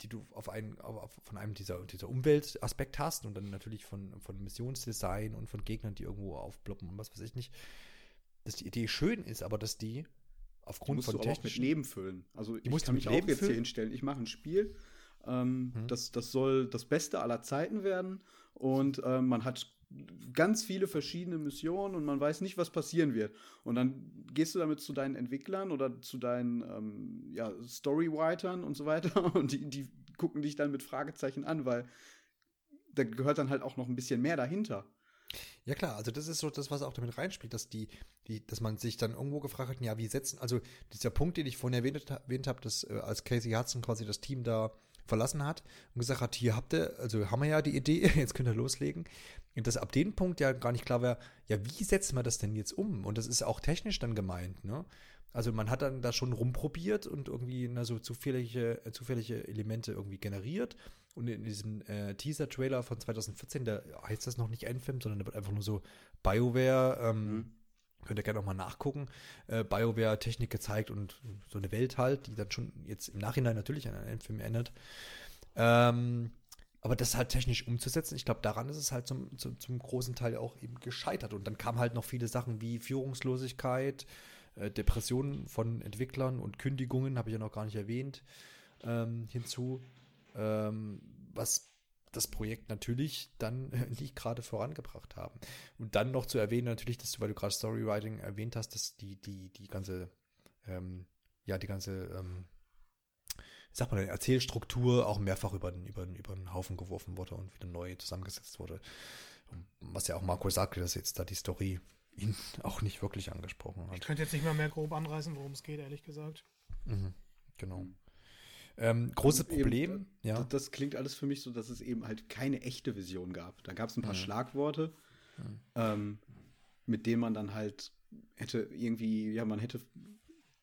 die du auf einen, auf, von einem dieser, dieser Umweltaspekt hast und dann natürlich von, von Missionsdesign und von Gegnern, die irgendwo aufploppen und was weiß ich nicht, dass die Idee schön ist, aber dass die aufgrund von technischen... auch mit Leben füllen. Also ich kann mich auch jetzt füllen? hier hinstellen, ich mache ein Spiel, ähm, hm. das, das soll das Beste aller Zeiten werden und äh, man hat ganz viele verschiedene Missionen und man weiß nicht, was passieren wird. Und dann gehst du damit zu deinen Entwicklern oder zu deinen ähm, ja, Storywritern und so weiter *laughs* und die, die gucken dich dann mit Fragezeichen an, weil da gehört dann halt auch noch ein bisschen mehr dahinter. Ja klar, also das ist so das, was auch damit reinspielt, dass die, die, dass man sich dann irgendwo gefragt hat, ja, wie setzen, also dieser Punkt, den ich vorhin erwähnt, erwähnt habe, dass äh, als Casey Hudson quasi das Team da verlassen hat und gesagt hat, hier habt ihr, also haben wir ja die Idee, *laughs* jetzt könnt ihr loslegen. Und dass ab dem Punkt ja gar nicht klar wäre, ja, wie setzen wir das denn jetzt um? Und das ist auch technisch dann gemeint, ne? Also man hat dann da schon rumprobiert und irgendwie na, so zufällige, äh, zufällige Elemente irgendwie generiert. Und in diesem äh, Teaser-Trailer von 2014, da heißt das noch nicht Endfilm, sondern da wird einfach nur so BioWare, ähm, mhm. Könnt ihr gerne nochmal nachgucken, äh, BioWare-Technik gezeigt und so eine Welt halt, die dann schon jetzt im Nachhinein natürlich an einen Endfilm erinnert. Ähm, aber das halt technisch umzusetzen, ich glaube, daran ist es halt zum, zum, zum, großen Teil auch eben gescheitert. Und dann kamen halt noch viele Sachen wie Führungslosigkeit, äh, Depressionen von Entwicklern und Kündigungen, habe ich ja noch gar nicht erwähnt, ähm, hinzu, ähm, was das Projekt natürlich dann nicht gerade vorangebracht haben. Und dann noch zu erwähnen, natürlich, dass du, weil du gerade Storywriting erwähnt hast, dass die, die, die ganze, ähm, ja, die ganze ähm, sag mal, Erzählstruktur auch mehrfach über den, über, den, über den Haufen geworfen wurde und wieder neu zusammengesetzt wurde. Was ja auch Marco sagte, dass jetzt da die Story ihn *laughs* auch nicht wirklich angesprochen hat. Ich könnte jetzt nicht mal mehr grob anreißen, worum es geht, ehrlich gesagt. Mhm, genau. Ähm, großes Problem, eben, ja. Das, das, klingt alles für mich so, dass es eben halt keine echte Vision gab. Da gab es ein paar mhm. Schlagworte, mhm. Ähm, mit denen man dann halt hätte irgendwie, ja, man hätte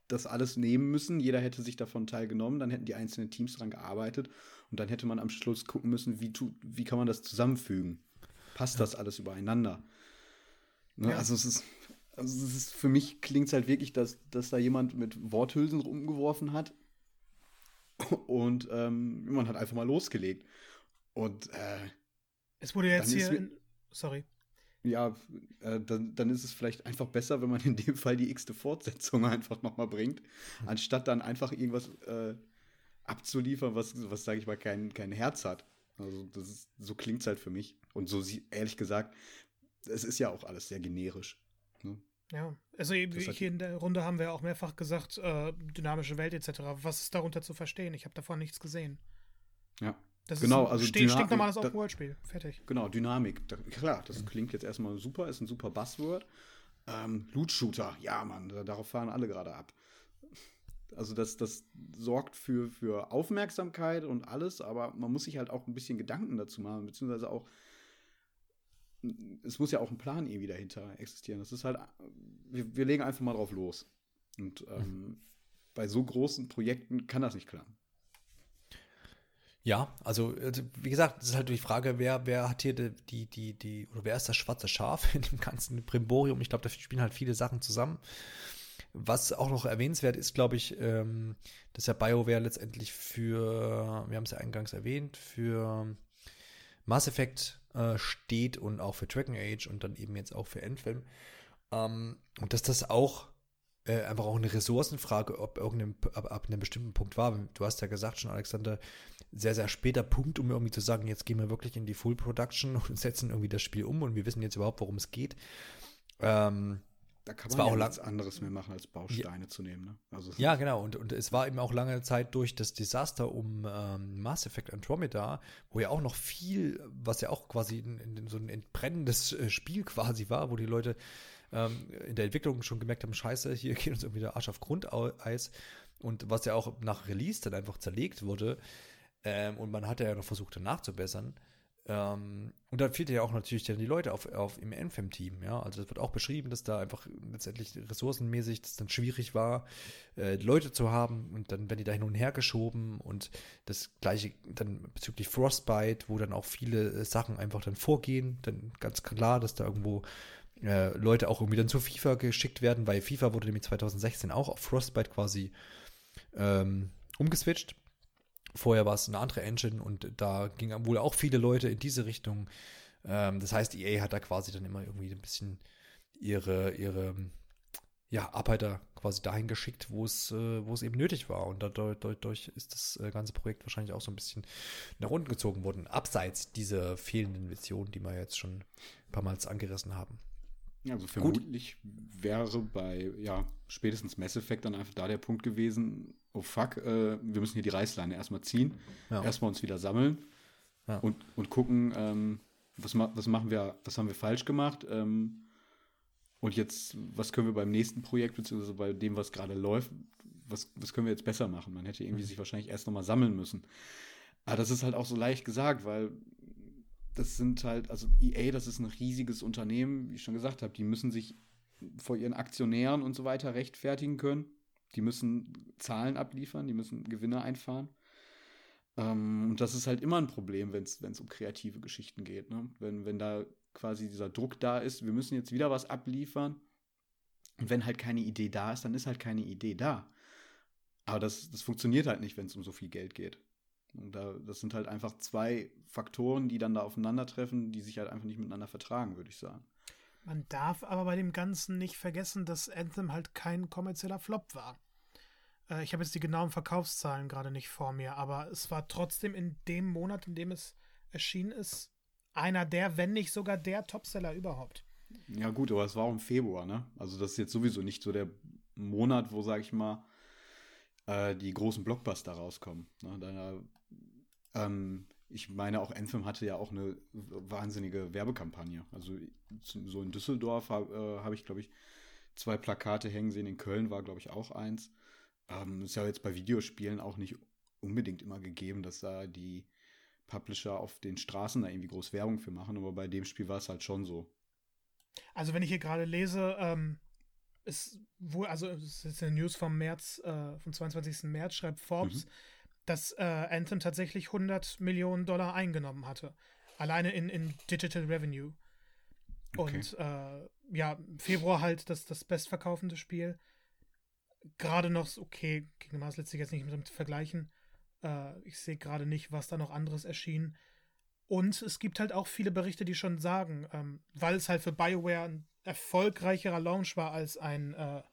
das alles nehmen müssen. Jeder hätte sich davon teilgenommen, dann hätten die einzelnen Teams daran gearbeitet und dann hätte man am Schluss gucken müssen, wie, tu, wie kann man das zusammenfügen? Passt ja. das alles übereinander? Ne? Ja. Also es ist, also es ist, für mich klingt es halt wirklich, dass, dass da jemand mit Worthülsen rumgeworfen hat und ähm, man hat einfach mal losgelegt. Und äh, es wurde jetzt hier. In, sorry ja, äh, dann, dann ist es vielleicht einfach besser, wenn man in dem Fall die x-te Fortsetzung *laughs* einfach nochmal bringt, mhm. anstatt dann einfach irgendwas äh, abzuliefern, was, was sage ich mal, kein, kein Herz hat. Also das ist, so klingt es halt für mich. Und so ehrlich gesagt, es ist ja auch alles sehr generisch. Ja, also eben hier in der Runde haben wir auch mehrfach gesagt, äh, dynamische Welt etc. Was ist darunter zu verstehen? Ich habe davon nichts gesehen. Ja. Das genau, ist ein also Dynamik, stinknormales Open-World-Spiel. Fertig. Genau, Dynamik. Da, klar, das mhm. klingt jetzt erstmal super, ist ein super Buzzword. Ähm, Loot-Shooter, ja, Mann, darauf fahren alle gerade ab. Also das, das sorgt für, für Aufmerksamkeit und alles, aber man muss sich halt auch ein bisschen Gedanken dazu machen, beziehungsweise auch, es muss ja auch ein Plan irgendwie dahinter existieren. Das ist halt, wir, wir legen einfach mal drauf los. Und ähm, *laughs* bei so großen Projekten kann das nicht klappen. Ja, also, also wie gesagt, es ist halt die Frage, wer, wer hat hier die, die, die, oder wer ist das schwarze Schaf *laughs* in dem ganzen Brimborium? Ich glaube, da spielen halt viele Sachen zusammen. Was auch noch erwähnenswert ist, glaube ich, ähm, dass ja BioWare letztendlich für, wir haben es ja eingangs erwähnt, für Mass Effect äh, steht und auch für Dragon Age und dann eben jetzt auch für Endfilm. Ähm, und dass das auch äh, einfach auch eine Ressourcenfrage, ob irgendein, ab, ab einem bestimmten Punkt war. Du hast ja gesagt schon, Alexander, sehr, sehr später Punkt, um irgendwie zu sagen, jetzt gehen wir wirklich in die Full Production *laughs* und setzen irgendwie das Spiel um und wir wissen jetzt überhaupt, worum es geht. Ähm, da kann man ja auch nichts anderes mehr machen, als Bausteine ja, zu nehmen. Ne? Also ja, genau. Und, und es war eben auch lange Zeit durch das Desaster um ähm, Mass Effect Andromeda, wo ja auch noch viel, was ja auch quasi in, in so ein entbrennendes äh, Spiel *laughs* quasi war, wo die Leute ähm, in der Entwicklung schon gemerkt haben, scheiße, hier geht uns irgendwie der Arsch auf Grundeis. Und was ja auch nach Release dann einfach zerlegt wurde. Ähm, und man hat ja noch versucht, dann nachzubessern. Ähm, und dann fehlt ja auch natürlich dann die Leute auf, auf im NFM-Team, ja. Also das wird auch beschrieben, dass da einfach letztendlich ressourcenmäßig das dann schwierig war, äh, Leute zu haben und dann werden die da hin und her geschoben und das gleiche dann bezüglich Frostbite, wo dann auch viele äh, Sachen einfach dann vorgehen, dann ganz klar, dass da irgendwo äh, Leute auch irgendwie dann zu FIFA geschickt werden, weil FIFA wurde nämlich 2016 auch auf Frostbite quasi ähm, umgeswitcht. Vorher war es eine andere Engine und da gingen wohl auch viele Leute in diese Richtung. Ähm, das heißt, EA hat da quasi dann immer irgendwie ein bisschen ihre, ihre ja, Arbeiter quasi dahin geschickt, wo es, äh, wo es eben nötig war. Und dadurch, ist das äh, ganze Projekt wahrscheinlich auch so ein bisschen nach unten gezogen worden, abseits dieser fehlenden Vision, die wir jetzt schon ein paar Mal angerissen haben. Also vermutlich Gut. wäre bei, ja, spätestens Mass Effect dann einfach da der Punkt gewesen, oh fuck, äh, wir müssen hier die Reißleine erstmal ziehen, ja. erstmal uns wieder sammeln ja. und, und gucken, ähm, was, was machen wir, was haben wir falsch gemacht ähm, und jetzt, was können wir beim nächsten Projekt, beziehungsweise bei dem, was gerade läuft, was, was können wir jetzt besser machen? Man hätte irgendwie mhm. sich wahrscheinlich erst nochmal sammeln müssen. Aber das ist halt auch so leicht gesagt, weil das sind halt, also EA, das ist ein riesiges Unternehmen, wie ich schon gesagt habe, die müssen sich vor ihren Aktionären und so weiter rechtfertigen können. Die müssen Zahlen abliefern, die müssen Gewinne einfahren. Ähm, und das ist halt immer ein Problem, wenn es um kreative Geschichten geht. Ne? Wenn, wenn da quasi dieser Druck da ist, wir müssen jetzt wieder was abliefern. Und wenn halt keine Idee da ist, dann ist halt keine Idee da. Aber das, das funktioniert halt nicht, wenn es um so viel Geld geht. Und da, das sind halt einfach zwei Faktoren, die dann da aufeinandertreffen, die sich halt einfach nicht miteinander vertragen, würde ich sagen. Man darf aber bei dem Ganzen nicht vergessen, dass Anthem halt kein kommerzieller Flop war. Äh, ich habe jetzt die genauen Verkaufszahlen gerade nicht vor mir, aber es war trotzdem in dem Monat, in dem es erschienen ist, einer der, wenn nicht sogar der Topseller überhaupt. Ja, gut, aber es war auch im Februar, ne? Also, das ist jetzt sowieso nicht so der Monat, wo, sag ich mal, äh, die großen Blockbuster rauskommen. Ne? Da, ähm, ich meine, auch Anthem hatte ja auch eine wahnsinnige Werbekampagne. Also, so in Düsseldorf habe äh, hab ich, glaube ich, zwei Plakate hängen sehen. In Köln war, glaube ich, auch eins. Ähm, ist ja jetzt bei Videospielen auch nicht unbedingt immer gegeben, dass da die Publisher auf den Straßen da irgendwie groß Werbung für machen, aber bei dem Spiel war es halt schon so. Also wenn ich hier gerade lese, ähm, ist wohl, also es ist eine News vom März, äh, vom 22. März, schreibt Forbes, mhm. dass äh, Anthem tatsächlich 100 Millionen Dollar eingenommen hatte. Alleine in, in Digital Revenue. Okay. Und äh, ja, Februar halt das, das bestverkaufende Spiel. Gerade noch, okay, gegen Mars lässt sich jetzt nicht mit vergleichen. Äh, ich sehe gerade nicht, was da noch anderes erschien. Und es gibt halt auch viele Berichte, die schon sagen, ähm, weil es halt für BioWare ein erfolgreicherer Launch war als ein, äh,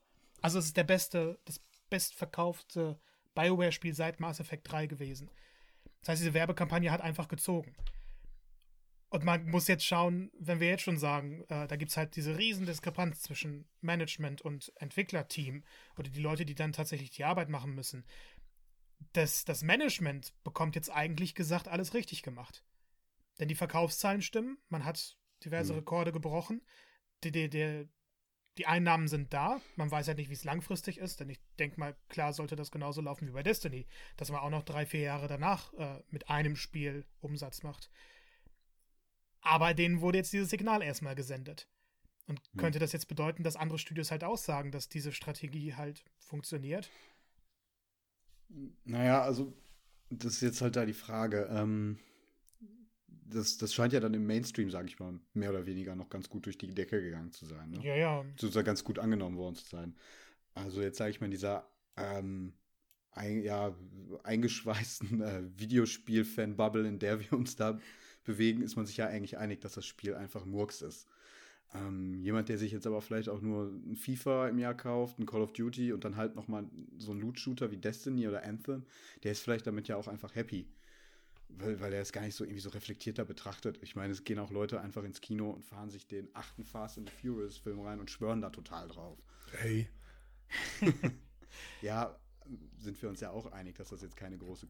also es ist der beste, das bestverkaufte BioWare-Spiel seit Mass Effect 3 gewesen. Das heißt, diese Werbekampagne hat einfach gezogen. Und man muss jetzt schauen, wenn wir jetzt schon sagen, äh, da gibt es halt diese riesen Diskrepanz zwischen Management und Entwicklerteam oder die Leute, die dann tatsächlich die Arbeit machen müssen. Das, das Management bekommt jetzt eigentlich gesagt, alles richtig gemacht. Denn die Verkaufszahlen stimmen, man hat diverse mhm. Rekorde gebrochen, die, die, die, die Einnahmen sind da, man weiß halt nicht, wie es langfristig ist, denn ich denke mal, klar sollte das genauso laufen wie bei Destiny, dass man auch noch drei, vier Jahre danach äh, mit einem Spiel Umsatz macht. Aber denen wurde jetzt dieses Signal erstmal gesendet. Und hm. könnte das jetzt bedeuten, dass andere Studios halt aussagen, dass diese Strategie halt funktioniert? Naja, also das ist jetzt halt da die Frage. Ähm, das, das scheint ja dann im Mainstream, sage ich mal, mehr oder weniger noch ganz gut durch die Decke gegangen zu sein. Ne? Ja, ja. Sozusagen ganz gut angenommen worden zu sein. Also jetzt sage ich mal, in dieser ähm, ein, ja, eingeschweißten äh, Videospiel-Fan-Bubble, in der wir uns da bewegen, ist man sich ja eigentlich einig, dass das Spiel einfach Murks ist. Ähm, jemand, der sich jetzt aber vielleicht auch nur ein FIFA im Jahr kauft, ein Call of Duty und dann halt noch mal so ein Loot-Shooter wie Destiny oder Anthem, der ist vielleicht damit ja auch einfach happy. Weil, weil er es gar nicht so irgendwie so reflektierter betrachtet. Ich meine, es gehen auch Leute einfach ins Kino und fahren sich den achten Fast and the Furious Film rein und schwören da total drauf. Hey. *laughs* ja, sind wir uns ja auch einig, dass das jetzt keine große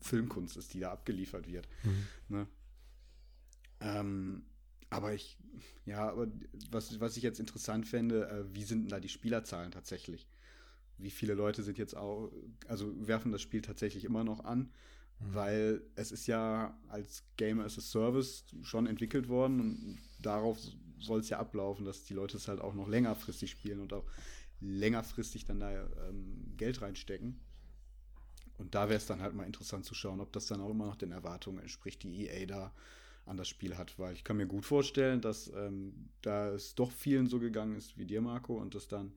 Filmkunst ist, die da abgeliefert wird. Mhm. Ne? Ähm, aber ich, ja, aber was, was ich jetzt interessant fände, äh, wie sind denn da die Spielerzahlen tatsächlich? Wie viele Leute sind jetzt auch, also werfen das Spiel tatsächlich immer noch an? Mhm. Weil es ist ja als Game as a Service schon entwickelt worden und darauf soll es ja ablaufen, dass die Leute es halt auch noch längerfristig spielen und auch längerfristig dann da ähm, Geld reinstecken. Und da wäre es dann halt mal interessant zu schauen, ob das dann auch immer noch den Erwartungen entspricht, die EA da an das Spiel hat, weil ich kann mir gut vorstellen, dass ähm, da es doch vielen so gegangen ist wie dir, Marco, und das dann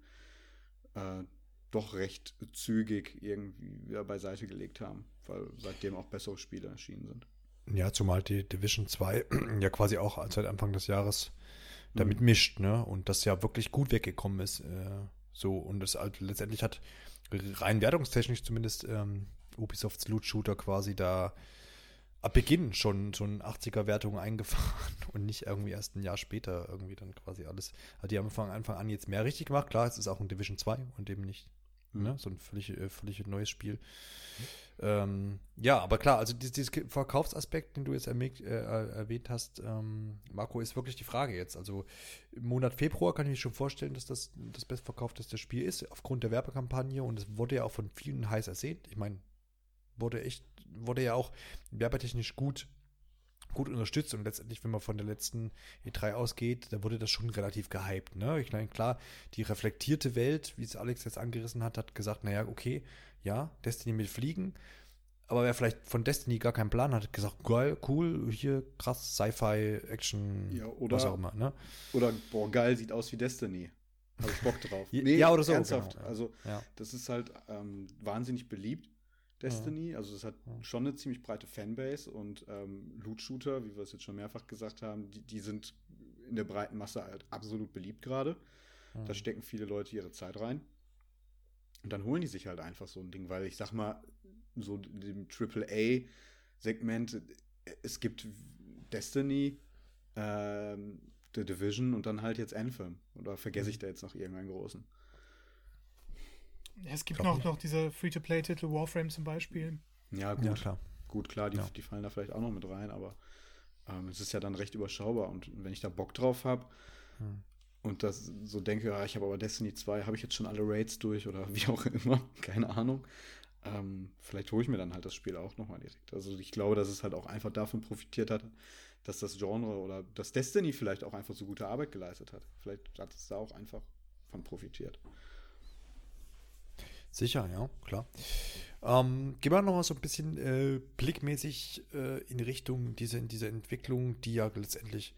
äh, doch recht zügig irgendwie wieder beiseite gelegt haben, weil seitdem auch bessere Spiele erschienen sind. Ja, zumal die Division 2 *clears throat* ja quasi auch seit Anfang des Jahres damit mhm. mischt, ne? Und das ja wirklich gut weggekommen ist. Äh, so, und es halt letztendlich hat rein wertungstechnisch zumindest ähm, Ubisofts Loot-Shooter quasi da ab Beginn schon, schon 80er-Wertungen eingefahren *laughs* und nicht irgendwie erst ein Jahr später irgendwie dann quasi alles. Also die haben von Anfang an jetzt mehr richtig gemacht. Klar, es ist auch ein Division 2 und eben nicht. Ne, so ein völlig, äh, völlig neues Spiel. Mhm. Ähm, ja, aber klar, also dieses, dieses Verkaufsaspekt, den du jetzt erwähnt, äh, erwähnt hast, ähm, Marco, ist wirklich die Frage jetzt. Also im Monat Februar kann ich mir schon vorstellen, dass das das bestverkaufteste Spiel ist, aufgrund der Werbekampagne und es wurde ja auch von vielen heiß ersehnt. Ich meine, wurde echt, wurde ja auch werbetechnisch gut gut unterstützt und letztendlich, wenn man von der letzten E3 ausgeht, da wurde das schon relativ gehypt. Ne? Ich meine, klar, die reflektierte Welt, wie es Alex jetzt angerissen hat, hat gesagt, naja, okay, ja, Destiny mit Fliegen, aber wer vielleicht von Destiny gar keinen Plan hat, hat gesagt, geil, cool, hier krass, Sci-Fi, Action, ja, oder, was auch immer. Ne? Oder, boah, geil, sieht aus wie Destiny. Habe ich Bock drauf. *laughs* nee, ja, oder so. Ernsthaft. Genau. Also, ja. das ist halt ähm, wahnsinnig beliebt Destiny. Ja. Also es hat ja. schon eine ziemlich breite Fanbase und ähm, Loot-Shooter, wie wir es jetzt schon mehrfach gesagt haben, die, die sind in der breiten Masse halt absolut beliebt gerade. Ja. Da stecken viele Leute ihre Zeit rein. Und dann holen die sich halt einfach so ein Ding, weil ich sag mal, so im AAA-Segment, es gibt Destiny, ähm, The Division und dann halt jetzt Anthem. Oder vergesse ich mhm. da jetzt noch irgendeinen großen? Ja, es gibt noch, noch diese Free-to-Play-Titel, Warframe zum Beispiel. Ja, gut. Ja, klar. Gut, klar, die, ja. die fallen da vielleicht auch noch mit rein, aber ähm, es ist ja dann recht überschaubar. Und wenn ich da Bock drauf habe hm. und das so denke, ja, ich habe aber Destiny 2, habe ich jetzt schon alle Raids durch oder *laughs* wie auch immer, keine Ahnung. Ähm, vielleicht hole ich mir dann halt das Spiel auch nochmal direkt. Also ich glaube, dass es halt auch einfach davon profitiert hat, dass das Genre oder das Destiny vielleicht auch einfach so gute Arbeit geleistet hat. Vielleicht hat es da auch einfach von profitiert. Sicher, ja, klar. Ähm, gehen wir noch mal so ein bisschen äh, blickmäßig äh, in Richtung dieser, in dieser Entwicklung, die ja letztendlich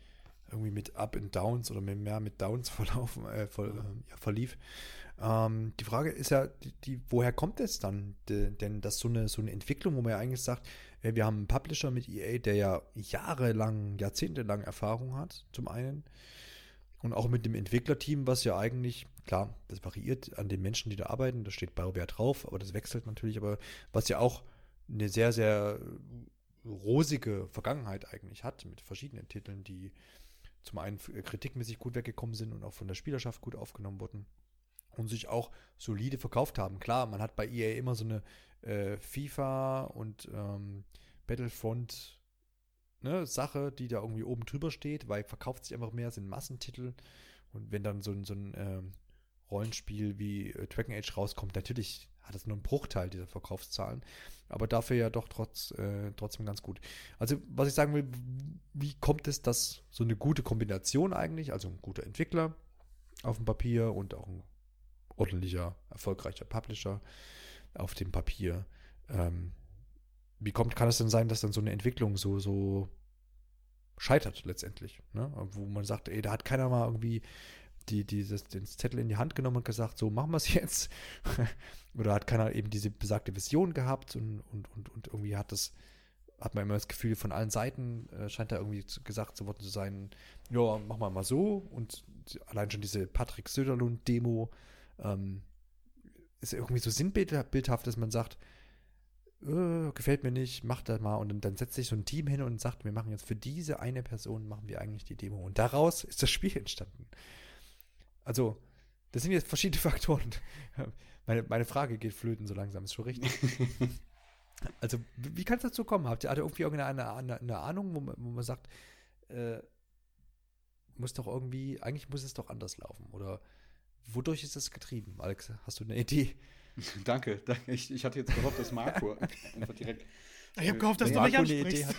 irgendwie mit Up and Downs oder mehr mit Downs *laughs* verlaufen, äh, ver, äh, ja, verlief. Ähm, die Frage ist ja, die, die, woher kommt es dann? De, denn das so eine, so eine Entwicklung, wo man ja eigentlich sagt, äh, wir haben einen Publisher mit EA, der ja jahrelang, jahrzehntelang Erfahrung hat, zum einen. Und auch mit dem Entwicklerteam, was ja eigentlich, klar, das variiert an den Menschen, die da arbeiten, da steht BioWare drauf, aber das wechselt natürlich, aber was ja auch eine sehr, sehr rosige Vergangenheit eigentlich hat, mit verschiedenen Titeln, die zum einen kritikmäßig gut weggekommen sind und auch von der Spielerschaft gut aufgenommen wurden und sich auch solide verkauft haben. Klar, man hat bei EA immer so eine äh, FIFA und ähm, Battlefront ne, Sache, die da irgendwie oben drüber steht, weil verkauft sich einfach mehr, sind Massentitel. Und wenn dann so ein, so ein ähm, Rollenspiel wie äh, Dragon Age rauskommt, natürlich hat es nur einen Bruchteil dieser Verkaufszahlen, aber dafür ja doch trotz, äh, trotzdem ganz gut. Also, was ich sagen will, wie kommt es, dass so eine gute Kombination eigentlich, also ein guter Entwickler auf dem Papier und auch ein ordentlicher, erfolgreicher Publisher auf dem Papier, ähm, wie kommt, kann es denn sein, dass dann so eine Entwicklung so, so scheitert letztendlich? Ne? Wo man sagt, ey, da hat keiner mal irgendwie die, dieses, den Zettel in die Hand genommen und gesagt, so machen wir es jetzt. *laughs* Oder hat keiner eben diese besagte Vision gehabt und, und, und, und irgendwie hat das, hat man immer das Gefühl, von allen Seiten äh, scheint da irgendwie gesagt zu worden zu sein, ja, machen wir mal so. Und allein schon diese Patrick Söderlund-Demo ähm, ist irgendwie so sinnbildhaft, dass man sagt, äh, gefällt mir nicht, mach das mal. Und dann setzt sich so ein Team hin und sagt, wir machen jetzt für diese eine Person, machen wir eigentlich die Demo. Und daraus ist das Spiel entstanden. Also, das sind jetzt verschiedene *laughs* Faktoren. Meine, meine Frage geht flöten so langsam, ist schon richtig. *laughs* also, wie kann es dazu kommen? Habt ihr, habt ihr irgendwie irgendeine eine, eine Ahnung, wo man, wo man sagt, äh, muss doch irgendwie, eigentlich muss es doch anders laufen? Oder wodurch ist das getrieben? Alex, hast du eine Idee? *laughs* danke, danke. Ich, ich hatte jetzt gehofft, dass Marco einfach direkt. Ich habe gehofft, dass du mich ansprichst.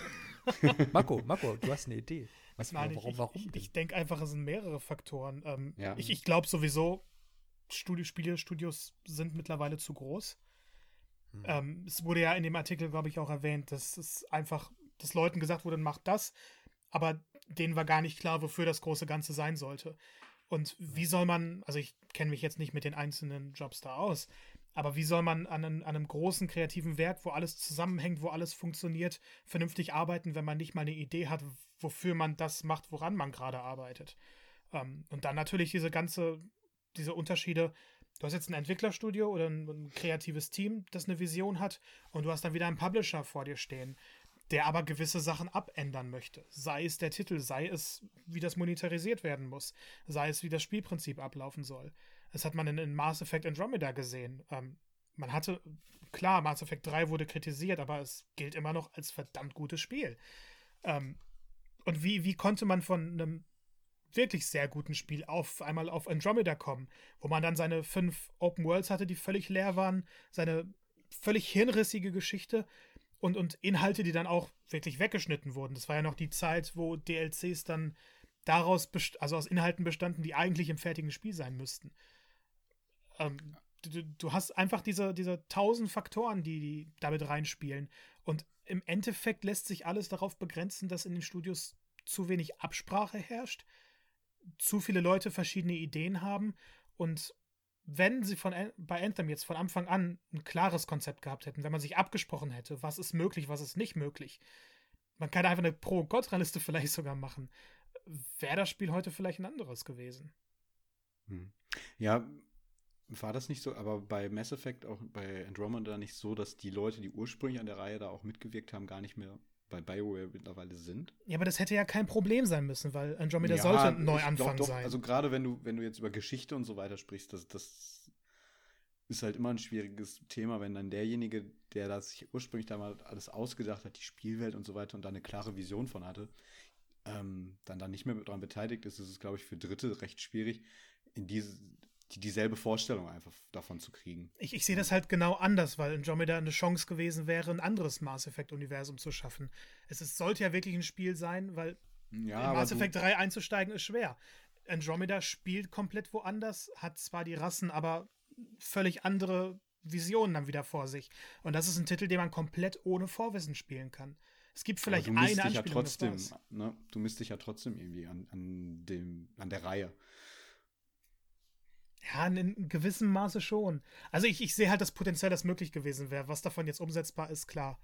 Marco, Marco, du hast eine Idee. Was, warum, ich, warum ich, ich denke einfach, es sind mehrere Faktoren. Ähm, ja. Ich, ich glaube sowieso, Studio, Spielestudios sind mittlerweile zu groß. Hm. Ähm, es wurde ja in dem Artikel, glaube ich, auch erwähnt, dass es einfach, dass Leuten gesagt wurde, macht das, aber denen war gar nicht klar, wofür das große Ganze sein sollte. Und wie soll man, also ich kenne mich jetzt nicht mit den einzelnen Jobs da aus, aber wie soll man an, an, einem großen kreativen Werk, wo alles zusammenhängt, wo alles funktioniert, vernünftig arbeiten, wenn man nicht mal eine Idee hat, wofür man das macht, woran man gerade arbeitet? Ähm, und dann natürlich diese ganze, diese Unterschiede. Du hast jetzt ein Entwicklerstudio oder ein, ein kreatives Team, das eine Vision hat, und du hast dann wieder einen Publisher vor dir stehen, der aber gewisse Sachen abändern möchte. Sei es der Titel, sei es, wie das monetarisiert werden muss, sei es, wie das Spielprinzip ablaufen soll. Das hat man in, in Mass Effect Andromeda gesehen. Ähm, man hatte, klar, Mass Effect 3 wurde kritisiert, aber es gilt immer noch als verdammt gutes Spiel. Ähm, und wie, wie konnte man von einem wirklich sehr guten Spiel auf einmal auf Andromeda kommen, wo man dann seine fünf Open Worlds hatte, die völlig leer waren, seine völlig hirnrissige Geschichte und, und Inhalte, die dann auch wirklich weggeschnitten wurden. Das war ja noch die Zeit, wo DLCs dann daraus, also aus Inhalten bestanden, die eigentlich im fertigen Spiel sein müssten. Ähm, du, du, hast einfach diese, diese tausend Faktoren, die, die damit reinspielen. Und im Endeffekt lässt sich alles darauf begrenzen, dass in den Studios zu wenig Absprache herrscht, zu viele Leute verschiedene Ideen haben und wenn sie von bei Anthem jetzt von Anfang an ein klares Konzept gehabt hätten, wenn man sich abgesprochen hätte, was ist möglich, was ist nicht möglich, man kann einfach eine Pro-Kontra-Liste vielleicht sogar machen, wäre das Spiel heute vielleicht ein anderes gewesen. Hm. Ja, war das nicht so, aber bei Mass Effect, auch bei Andromeda nicht so, dass die Leute, die ursprünglich an der Reihe da auch mitgewirkt haben, gar nicht mehr bei BioWare mittlerweile sind. Ja, aber das hätte ja kein Problem sein müssen, weil Andromeda ja, sollte ein Neuanfang doch, sein. Also gerade wenn du, wenn du jetzt über Geschichte und so weiter sprichst, das, das ist halt immer ein schwieriges Thema, wenn dann derjenige, der das sich ursprünglich da mal alles ausgedacht hat, die Spielwelt und so weiter und da eine klare Vision von hatte, ähm, dann da nicht mehr daran beteiligt ist, ist es, glaube ich, für Dritte recht schwierig, in diese, die, dieselbe Vorstellung einfach davon zu kriegen. Ich, ich sehe das halt genau anders, weil Andromeda eine Chance gewesen wäre, ein anderes Mass Effect-Universum zu schaffen. Es ist, sollte ja wirklich ein Spiel sein, weil ja, in Mass Effect 3 einzusteigen ist schwer. Andromeda spielt komplett woanders, hat zwar die Rassen, aber völlig andere Visionen dann wieder vor sich. Und das ist ein Titel, den man komplett ohne Vorwissen spielen kann. Es gibt vielleicht eine Anspielung. Ja trotzdem, ne, du misst dich ja trotzdem irgendwie an, an, dem, an der Reihe. Ja, in, gewissem Maße schon. Also ich, ich sehe halt das Potenzial, das möglich gewesen wäre. Was davon jetzt umsetzbar ist, klar.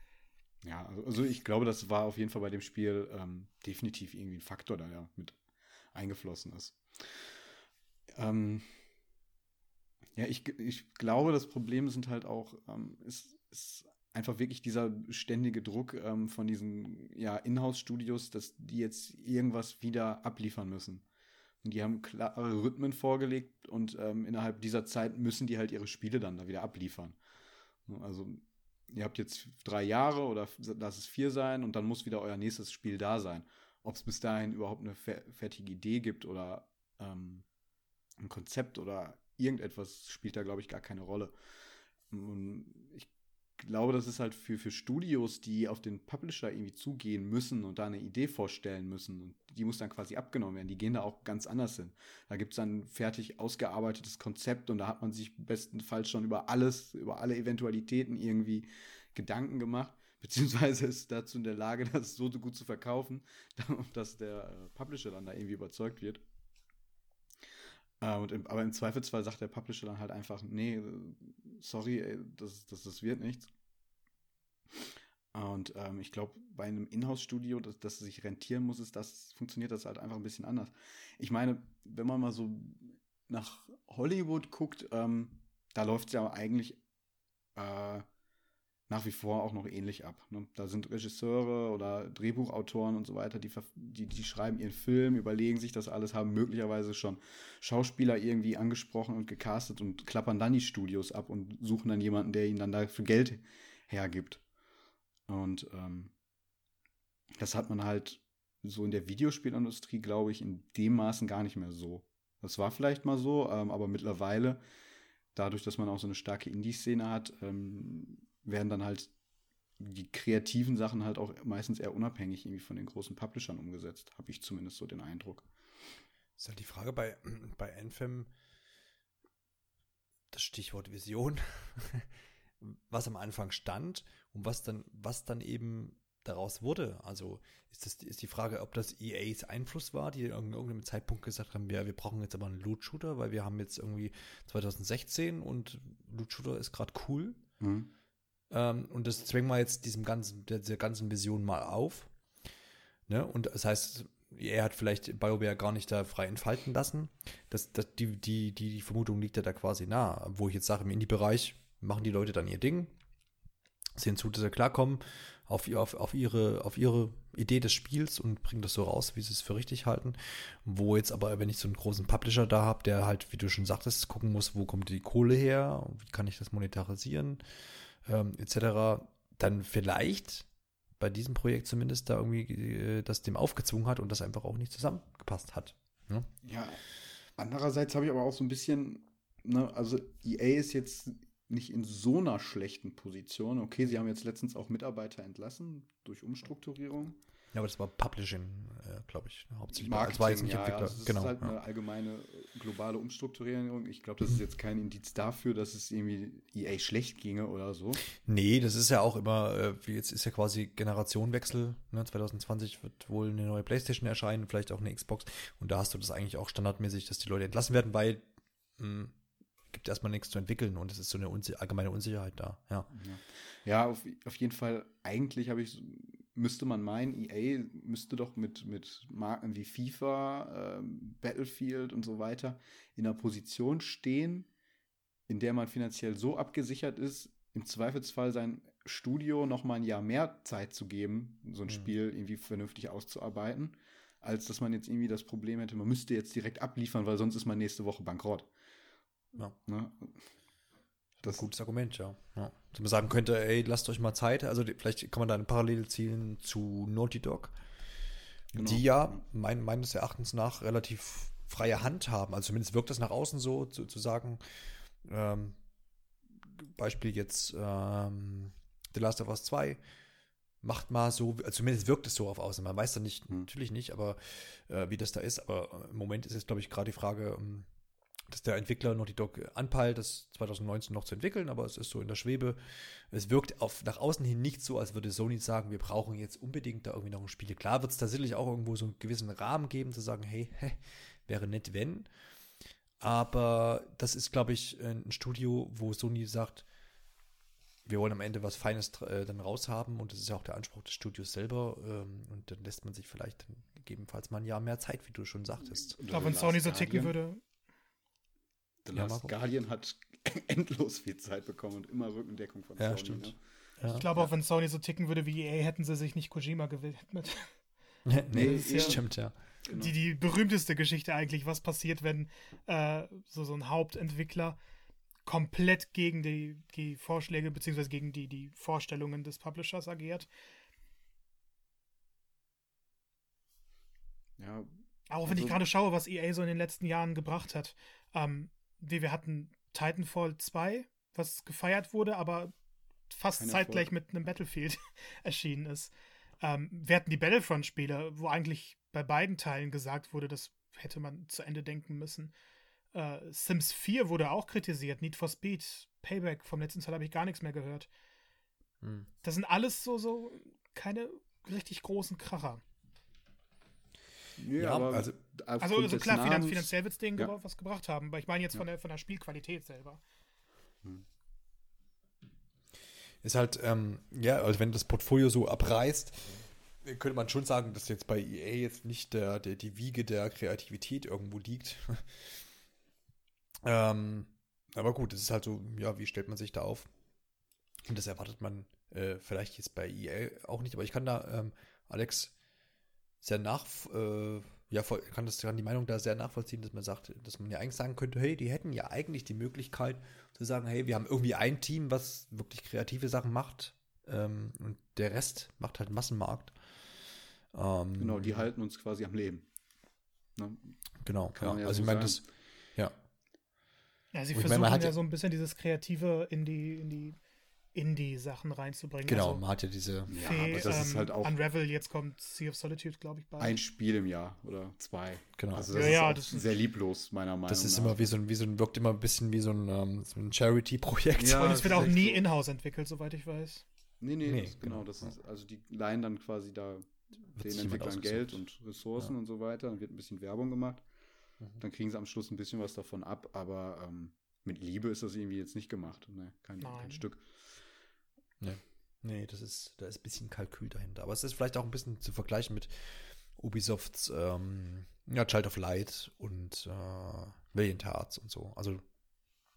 Ja, also, also ich glaube, das war auf jeden Fall bei dem Spiel ähm, definitiv irgendwie ein Faktor, der ja mit eingeflossen ist. Ähm, ja, ich, ich glaube, das Problem sind halt auch, ähm, ist, ist einfach wirklich dieser ständige Druck ähm, von diesen ja, Inhouse-Studios, dass die jetzt irgendwas wieder abliefern müssen. Und die haben klare Rhythmen vorgelegt und ähm, innerhalb dieser Zeit müssen die halt ihre Spiele dann da wieder abliefern. Also ihr habt jetzt drei Jahre oder lass es vier sein und dann muss wieder euer nächstes Spiel da sein. Ob es bis dahin überhaupt eine fertige Idee gibt oder ähm, ein Konzept oder irgendetwas spielt da, glaube ich, gar keine Rolle. Und ich glaube, das ist halt für, für Studios, die auf den Publisher irgendwie zugehen müssen und da eine Idee vorstellen müssen. Und die muss dann quasi abgenommen werden. Die gehen da auch ganz anders hin. Da gibt es dann fertig ausgearbeitetes Konzept und da hat man sich bestenfalls schon über alles, über alle Eventualitäten irgendwie Gedanken gemacht. *laughs* Beziehungsweise ist dazu in der Lage, das so gut zu verkaufen, *laughs* dass der äh, Publisher dann da irgendwie überzeugt wird. Äh, und im, aber im Zweifelsfall sagt der Publisher dann halt einfach, nee, äh, sorry, ey, das, das, das wird nichts. Und ähm, ich glaube, bei einem Inhouse-Studio, dass das sich rentieren muss, ist das, funktioniert das halt einfach ein bisschen anders. Ich meine, wenn man mal so nach Hollywood guckt, ähm, da läuft es ja eigentlich äh, nach wie vor auch noch ähnlich ab. Ne? Da sind Regisseure oder Drehbuchautoren und so weiter, die, die, die schreiben ihren Film, überlegen sich das alles, haben möglicherweise schon Schauspieler irgendwie angesprochen und gecastet und klappern dann die Studios ab und suchen dann jemanden, der ihnen dann dafür Geld hergibt. Und ähm, das hat man halt so in der Videospielindustrie, glaube ich, in dem Maßen gar nicht mehr so. Das war vielleicht mal so, ähm, aber mittlerweile, dadurch, dass man auch so eine starke Indie-Szene hat, ähm, werden dann halt die kreativen Sachen halt auch meistens eher unabhängig irgendwie von den großen Publishern umgesetzt, habe ich zumindest so den Eindruck. Ist halt die Frage bei, *clears throat* bei Anthem, das Stichwort Vision, *laughs* was am Anfang stand und was dann, was dann eben daraus wurde. Also ist das ist die Frage, ob das EAs Einfluss war, die in irgendeinem Zeitpunkt gesagt haben, ja, wir brauchen jetzt aber einen Loot-Shooter, weil wir haben jetzt irgendwie 2016 und Loot-Shooter ist gerade cool. Mhm. Ähm, und das zwängen wir jetzt diesem ganzen, dieser ganzen Vision mal auf. Ne? Und das heißt, er hat vielleicht BioWare gar nicht da frei entfalten lassen. Das, das, die, die, die, die Vermutung liegt ja da quasi nah. Wo ich jetzt sage, im Indie-Bereich machen die Leute dann ihr Ding, sehen zu, dass sie klarkommen auf, auf, auf, ihre, auf ihre Idee des Spiels und bringen das so raus, wie sie es für richtig halten. Wo jetzt aber, wenn ich so einen großen Publisher da habe, der halt, wie du schon sagtest, gucken muss, wo kommt die Kohle her, wie kann ich das monetarisieren, ähm, etc., dann vielleicht bei diesem Projekt zumindest da irgendwie äh, das dem aufgezwungen hat und das einfach auch nicht zusammengepasst hat. Ne? Ja, andererseits habe ich aber auch so ein bisschen, ne, also EA ist jetzt nicht in so einer schlechten Position. Okay, sie haben jetzt letztens auch Mitarbeiter entlassen durch Umstrukturierung. Ja, aber das war Publishing, äh, glaube ich, hauptsächlich. Marketing, das war jetzt nicht ja, Entwickler. Ja, das genau, ist halt ja. eine allgemeine globale Umstrukturierung. Ich glaube, das ist jetzt kein Indiz dafür, dass es irgendwie EA schlecht ginge oder so. Nee, das ist ja auch immer, äh, jetzt ist ja quasi Generationenwechsel. Ne? 2020 wird wohl eine neue Playstation erscheinen, vielleicht auch eine Xbox. Und da hast du das eigentlich auch standardmäßig, dass die Leute entlassen werden, weil mh, hm, gibt erstmal nichts zu entwickeln und es ist so eine Unsi allgemeine Unsicherheit da, ja. Ja, ja auf, auf jeden Fall, eigentlich habe ich, müsste man meinen, EA müsste doch mit, mit Marken wie FIFA, äh, Battlefield und so weiter in einer Position stehen, in der man finanziell so abgesichert ist, im Zweifelsfall sein Studio noch mal ein Jahr mehr Zeit zu geben, so ein mhm. Spiel irgendwie vernünftig auszuarbeiten, als dass man jetzt irgendwie das Problem hätte, man müsste jetzt direkt abliefern, weil sonst ist man nächste Woche bankrott. Ja. Ne? Das ist ein gutes Argument, ja. ja. Dass man sagen könnte, ey, lasst euch mal Zeit. Also vielleicht kann man da eine Parallele zielen zu Naughty Dog, genau. die ja mein, meines Erachtens nach relativ freie Hand haben. Also zumindest wirkt das nach außen so, zu, zu sagen, ähm, Beispiel jetzt ähm, The Last of Us 2, macht mal so, also zumindest wirkt es so auf außen. Man weiß da nicht, hm. natürlich nicht, aber äh, wie das da ist. Aber im Moment ist jetzt, glaube ich, gerade die Frage, ähm, dass der Entwickler Naughty Dog anpeilt, das 2019 noch zu entwickeln, aber es ist so in der Schwebe. Es wirkt auf, nach außen hin nicht so, als würde Sony sagen, wir brauchen jetzt unbedingt da irgendwie noch ein Spiel. Klar wird es da sicherlich auch irgendwo so einen gewissen Rahmen geben, zu sagen, hey, *laughs* hä, wäre nett, wenn. Aber das ist, glaube ich, ein Studio, wo Sony sagt, wir wollen am Ende was Feines äh, dann raushaben und das ist ja auch der Anspruch des Studios selber ähm, und dann lässt man sich vielleicht dann gegebenenfalls mal ein Jahr mehr Zeit, wie du schon sagtest. Ich glaube, wenn Sony so ticken würde. The Last ja, Guardian hat *laughs* endlos viel Zeit bekommen und immer Rückendeckung von ja, Sony. Stimmt. Ne? Ja, ich glaube, auch wenn Sony so ticken würde wie EA, hätten sie sich nicht Kojima gewidmet. *laughs* nee, nee stimmt, ja. Genau. Die, die berühmteste Geschichte eigentlich, was passiert, wenn äh, so, so ein Hauptentwickler komplett gegen die, die Vorschläge beziehungsweise gegen die, die Vorstellungen des Publishers agiert. Ja. Auch wenn also, ich gerade schaue, was EA so in den letzten Jahren gebracht hat. Ähm, wie wir hatten Titanfall 2, was gefeiert wurde, aber fast zeitgleich Erfolg. mit einem Battlefield *laughs* erschienen ist. Ähm, wir hatten die Battlefront-Spiele, wo eigentlich bei beiden Teilen gesagt wurde, das hätte man zu Ende denken müssen. Äh, Sims 4 wurde auch kritisiert. Need for Speed, Payback, vom letzten Teil habe ich gar nichts mehr gehört. Hm. Das sind alles so, so keine richtig großen Kracher. Ja, aber also, also, also klar, Namens, finanziell wird es denen ja. was gebracht haben, aber ich meine jetzt ja. von, der, von der Spielqualität selber. Hm. Ist halt, ähm, ja, also wenn das Portfolio so abreißt, könnte man schon sagen, dass jetzt bei EA jetzt nicht der, der, die Wiege der Kreativität irgendwo liegt. *laughs* ähm, aber gut, es ist halt so, ja, wie stellt man sich da auf? Und das erwartet man äh, vielleicht jetzt bei EA auch nicht, aber ich kann da, ähm, Alex, sehr nach, äh, ja, kann das kann die Meinung da sehr nachvollziehen, dass man sagt, dass man ja eigentlich sagen könnte, hey, die hätten ja eigentlich die Möglichkeit zu sagen, hey, wir haben irgendwie ein Team, was wirklich kreative Sachen macht ähm, und der Rest macht halt Massenmarkt. Ähm, genau, die halten uns quasi am Leben. Ne? Genau, ja. ja. also ich meine, das, ja. Ja, sie versuchen meine, ja so ein bisschen dieses Kreative in die, in die Indie-Sachen reinzubringen. Genau, also, man hat ja diese. Ja, Fee, aber das ähm, ist halt auch. Unravel, jetzt kommt Sea of Solitude, glaube ich, bald. Ein Spiel im Jahr oder zwei. Genau. Also das ja, ist ja, das sehr lieblos, meiner Meinung nach. Das ist nach. immer wie so ein, wie so ein, wirkt immer ein bisschen wie so ein, um, so ein Charity-Projekt. Ja, Und es wird auch nie so. in-house entwickelt, soweit ich weiß. Nee, nee, nee das, genau, genau. Das ist, also die leihen dann quasi da den Entwicklern Geld und Ressourcen ja. und so weiter. Dann wird ein bisschen Werbung gemacht. Mhm. Dann kriegen sie am Schluss ein bisschen was davon ab, aber ähm, mit Liebe ist das irgendwie jetzt nicht gemacht. Ne? Kein, kein Stück. Nee. Das ist, da ist ein bisschen Kalkül dahinter. Aber es ist vielleicht auch ein bisschen zu vergleichen mit Ubisofts ähm, ja, Child of Light und äh, Valiant Hearts und so. Also,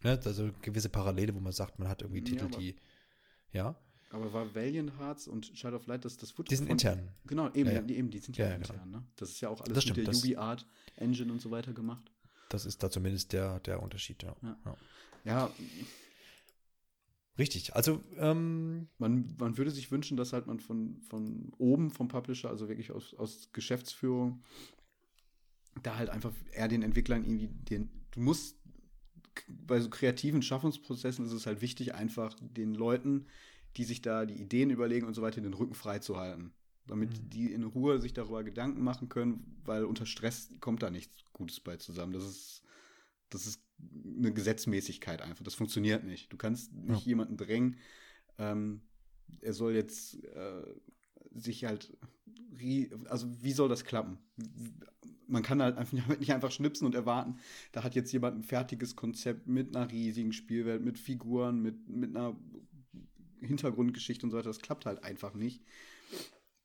ne, also gewisse Parallele, wo man sagt, man hat irgendwie Titel, ja, die, ja. Aber war Valiant Hearts und Child of Light das, das wurde Die sind von, intern. Genau, eben, ja, ja. Die, eben, die sind ja, intern, genau. ne? Das ist ja auch alles stimmt, mit der UbiArt Engine und so weiter gemacht. Das ist da zumindest der, der Unterschied. Ja, ja Richtig, also ähm, man, man würde sich wünschen, dass halt man von, von oben vom Publisher, also wirklich aus, aus Geschäftsführung, da halt einfach eher den Entwicklern irgendwie den, du musst bei so kreativen Schaffungsprozessen ist es halt wichtig, einfach den Leuten, die sich da die Ideen überlegen und so weiter, den Rücken frei zu halten. Damit mhm. die in Ruhe sich darüber Gedanken machen können, weil unter Stress kommt da nichts Gutes bei zusammen. Das ist, das ist eine Gesetzmäßigkeit einfach. Das funktioniert nicht. Du kannst nicht ja. jemanden drängen, ähm, er soll jetzt äh, sich halt, also wie soll das klappen? man kann halt einfach *laughs* nicht einfach schnipsen und erwarten, da hat jetzt jemand ein fertiges Konzept mit einer riesigen Spielwelt, mit Figuren, mit, mit einer Hintergrundgeschichte und so weiter. Das klappt halt einfach nicht.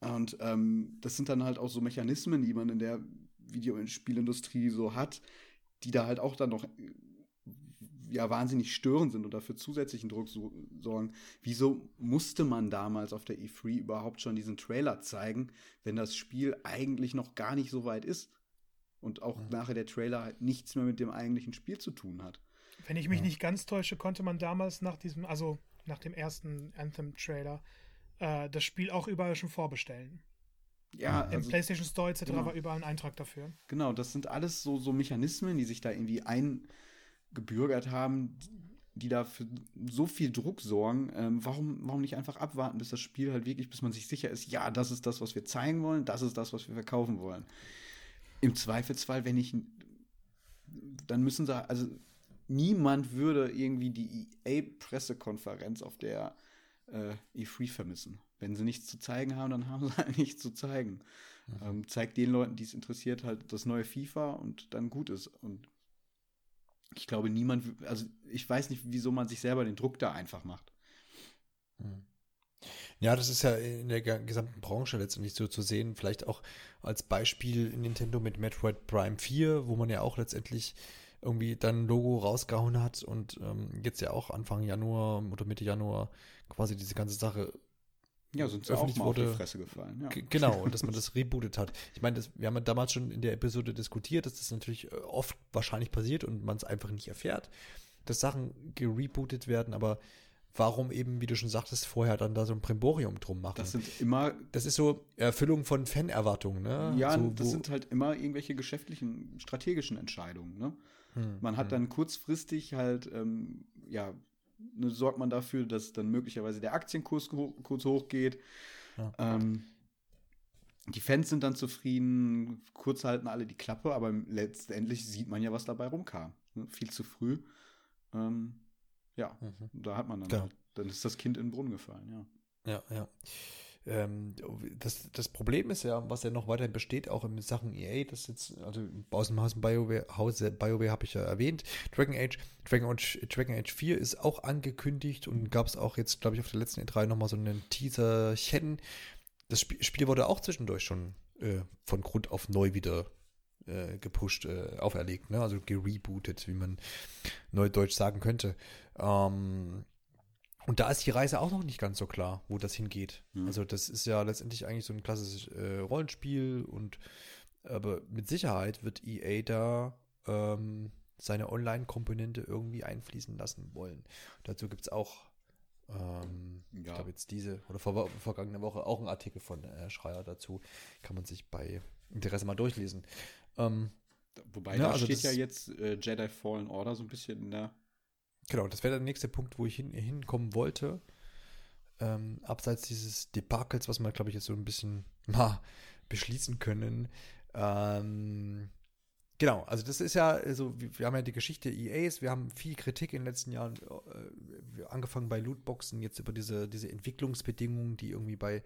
Und ähm, das sind dann halt auch so Mechanismen, die man in der Videospielindustrie so hat, die da halt auch dann noch ja wahnsinnig störend sind und dafür zusätzlichen Druck so, sorgen. Wieso musste man damals auf der E3 überhaupt schon diesen Trailer zeigen, wenn das Spiel eigentlich noch gar nicht so weit ist? Und auch mhm. nachher der Trailer halt nichts mehr mit dem eigentlichen Spiel zu tun hat. Wenn ich mich ja. nicht ganz täusche, konnte man damals nach diesem, also nach dem ersten Anthem-Trailer, äh, das Spiel auch überall schon vorbestellen. Ja, Im also, PlayStation Store etc. Genau. war überall ein Eintrag dafür. Genau, das sind alles so, so Mechanismen, die sich da irgendwie ein, gebürgert haben, die da für so viel Druck sorgen. Ähm, warum, warum nicht einfach abwarten, bis das Spiel halt wirklich, bis man sich sicher ist, ja, das ist das, was wir zeigen wollen, das ist das, was wir verkaufen wollen. Im Zweifelsfall, wenn ich, dann müssen sie, also niemand würde irgendwie die EA-Pressekonferenz auf der äh, E3 vermissen. Wenn sie nichts zu zeigen haben, dann haben sie *laughs* halt nichts zu zeigen. Mhm. Ähm, zeigt den Leuten, die es interessiert, halt das neue FIFA und dann gut ist. Und ich glaube, niemand, also ich weiß nicht, wieso man sich selber den Druck da einfach macht. Hm. Ja, das ist ja in der gesamten Branche letztendlich so zu sehen. Vielleicht auch als Beispiel Nintendo mit Metroid Prime 4, wo man ja auch letztendlich irgendwie dann ein Logo rausgehauen hat und ähm, jetzt ja auch Anfang Januar oder Mitte Januar quasi diese ganze Sache ja, sind sie auch mal wurde, auf die Fresse gefallen. Ja. Genau, und dass man das rebootet hat. Ich meine, wir haben ja damals schon in der Episode diskutiert, dass das natürlich äh, oft wahrscheinlich passiert und man es einfach nicht erfährt, dass Sachen gerebootet werden, aber warum eben, wie du schon sagtest, vorher dann da so ein Primborium drum machen? Das sind immer. Das ist so Erfüllung von Fanerwartungen, ne? Ja, so, das sind halt immer irgendwelche geschäftlichen, strategischen Entscheidungen, ne? Hm, man hat hm. dann kurzfristig halt, ähm, ja, ne, sorgt man dafür, dass dann möglicherweise der Aktienkurs ho kurz hochgeht. Ja. Ähm, die Fans sind dann zufrieden, kurz halten alle die Klappe, aber letztendlich sieht man ja, was dabei rumkam. Ne? Viel zu früh. Ähm, ja, mhm. da hat man dann, genau. halt, dann ist das Kind in den Brunnen gefallen, ja. Ja, ja. Ähm, das, das Problem ist ja, was ja noch weiterhin besteht, auch in Sachen EA, das jetzt, also aus dem Haus BioWare, Hause BioWare habe ich ja erwähnt, Dragon Age, Dragon Age, Dragon Age 4 ist auch angekündigt und gab es auch jetzt, glaube ich, auf der letzten E3 nochmal so einen Teaserchen. Das Spiel, Spiel wurde auch zwischendurch schon äh, von Grund auf neu wieder äh, gepusht, äh, auferlegt, ne? also gerebootet, wie man neudeutsch sagen könnte. Ähm, und da ist die Reise auch noch nicht ganz so klar, wo das hingeht. Mhm. Also das ist ja letztendlich eigentlich so ein klassisches äh, Rollenspiel und aber mit Sicherheit wird EA da ähm, seine Online-Komponente irgendwie einfließen lassen wollen. Dazu gibt es auch, ähm, ja. ich glaube jetzt diese oder vor, vergangene Woche auch ein Artikel von äh, Schreier dazu. Kann man sich bei Interesse mal durchlesen. Ähm, Wobei ja, da also steht ja jetzt äh, Jedi Fallen Order so ein bisschen in der Genau, das wäre der nächste Punkt, wo ich hin, hinkommen wollte. Ähm, abseits dieses Debakels, was wir, glaube ich, jetzt so ein bisschen *laughs* mal beschließen können. Ähm, genau, also das ist ja, also wir haben ja die Geschichte EAs, wir haben viel Kritik in den letzten Jahren, äh, angefangen bei Lootboxen, jetzt über diese, diese Entwicklungsbedingungen, die irgendwie bei,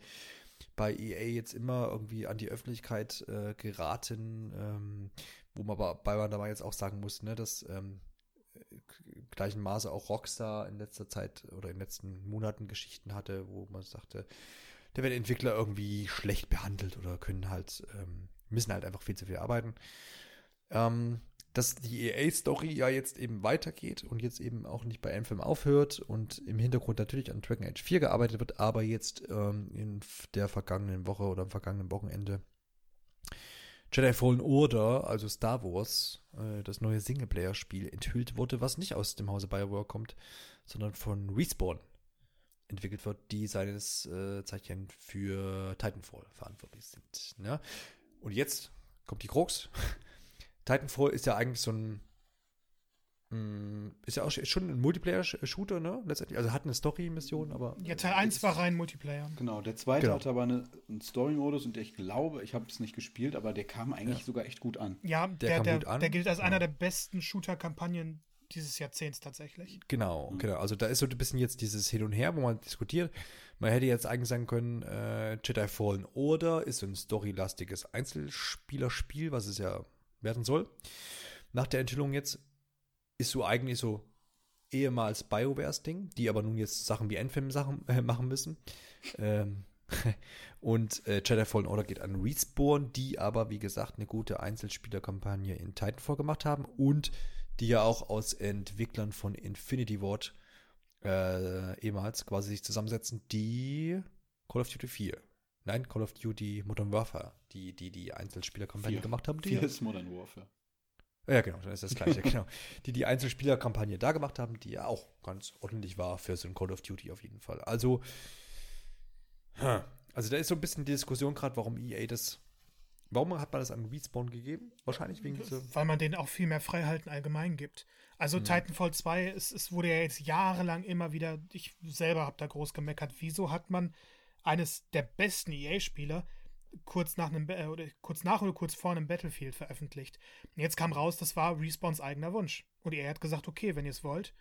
bei EA jetzt immer irgendwie an die Öffentlichkeit äh, geraten, ähm, wo man aber bei man dabei jetzt auch sagen muss, ne, dass ähm, gleichen Maße auch Rockstar in letzter Zeit oder in den letzten Monaten Geschichten hatte, wo man sagte, da werden Entwickler irgendwie schlecht behandelt oder können halt, ähm, müssen halt einfach viel zu viel arbeiten. Ähm, dass die EA-Story ja jetzt eben weitergeht und jetzt eben auch nicht bei Anthem aufhört und im Hintergrund natürlich an Dragon Age 4 gearbeitet wird, aber jetzt ähm, in der vergangenen Woche oder am vergangenen Wochenende Jedi Fallen Order, also Star Wars, äh, das neue Singleplayer-Spiel, enthüllt wurde, was nicht aus dem Hause BioWare kommt, sondern von Respawn entwickelt wird, die seines äh, Zeichen für Titanfall verantwortlich sind. Ja? Und jetzt kommt die Krux. *laughs* Titanfall ist ja eigentlich so ein ist ja auch schon ein Multiplayer-Shooter, ne? Letztendlich. Also hat eine Story-Mission, aber. Ja, Teil 1 war rein Multiplayer. Genau, der zweite genau. hatte aber eine, einen Story-Modus und ich glaube, ich habe es nicht gespielt, aber der kam eigentlich ja. sogar echt gut an. Ja, der, der, der, an. der gilt als ja. einer der besten Shooter-Kampagnen dieses Jahrzehnts tatsächlich. Genau, mhm. genau. Also da ist so ein bisschen jetzt dieses Hin und Her, wo man diskutiert. Man hätte jetzt eigentlich sagen können, äh, Jedi Fallen Order ist so ein storylastiges Einzelspielerspiel, was es ja werden soll. Nach der Enthüllung jetzt ist so eigentlich so ehemals BioWares Ding, die aber nun jetzt Sachen wie Endfilm Sachen äh, machen müssen. Ähm, *laughs* und äh, Jedi Fallen Order geht an Respawn, die aber, wie gesagt, eine gute Einzelspielerkampagne in Titanfall gemacht haben und die ja auch aus Entwicklern von Infinity Ward äh, ehemals quasi sich zusammensetzen, die Call of Duty 4. Nein, Call of Duty Modern Warfare, die die, die Einzelspielerkampagne gemacht haben. Die 4 ist Modern Warfare. Ja, genau, dann ist das gleiche, *laughs* genau. Die die Einzelspielerkampagne da gemacht haben, die ja auch ganz ordentlich war für so ein Call of Duty auf jeden Fall. Also, also da ist so ein bisschen die Diskussion gerade, warum EA das Warum hat man das an Respawn gegeben? Wahrscheinlich wegen so. Weil man denen auch viel mehr Freiheiten allgemein gibt. Also mhm. Titanfall 2, es, es wurde ja jetzt jahrelang immer wieder, ich selber habe da groß gemeckert, wieso hat man eines der besten EA-Spieler kurz nach einem äh, oder kurz nach oder kurz vor einem Battlefield veröffentlicht. Und jetzt kam raus, das war Respawns eigener Wunsch. Und EA hat gesagt, okay, wenn ihr es wollt,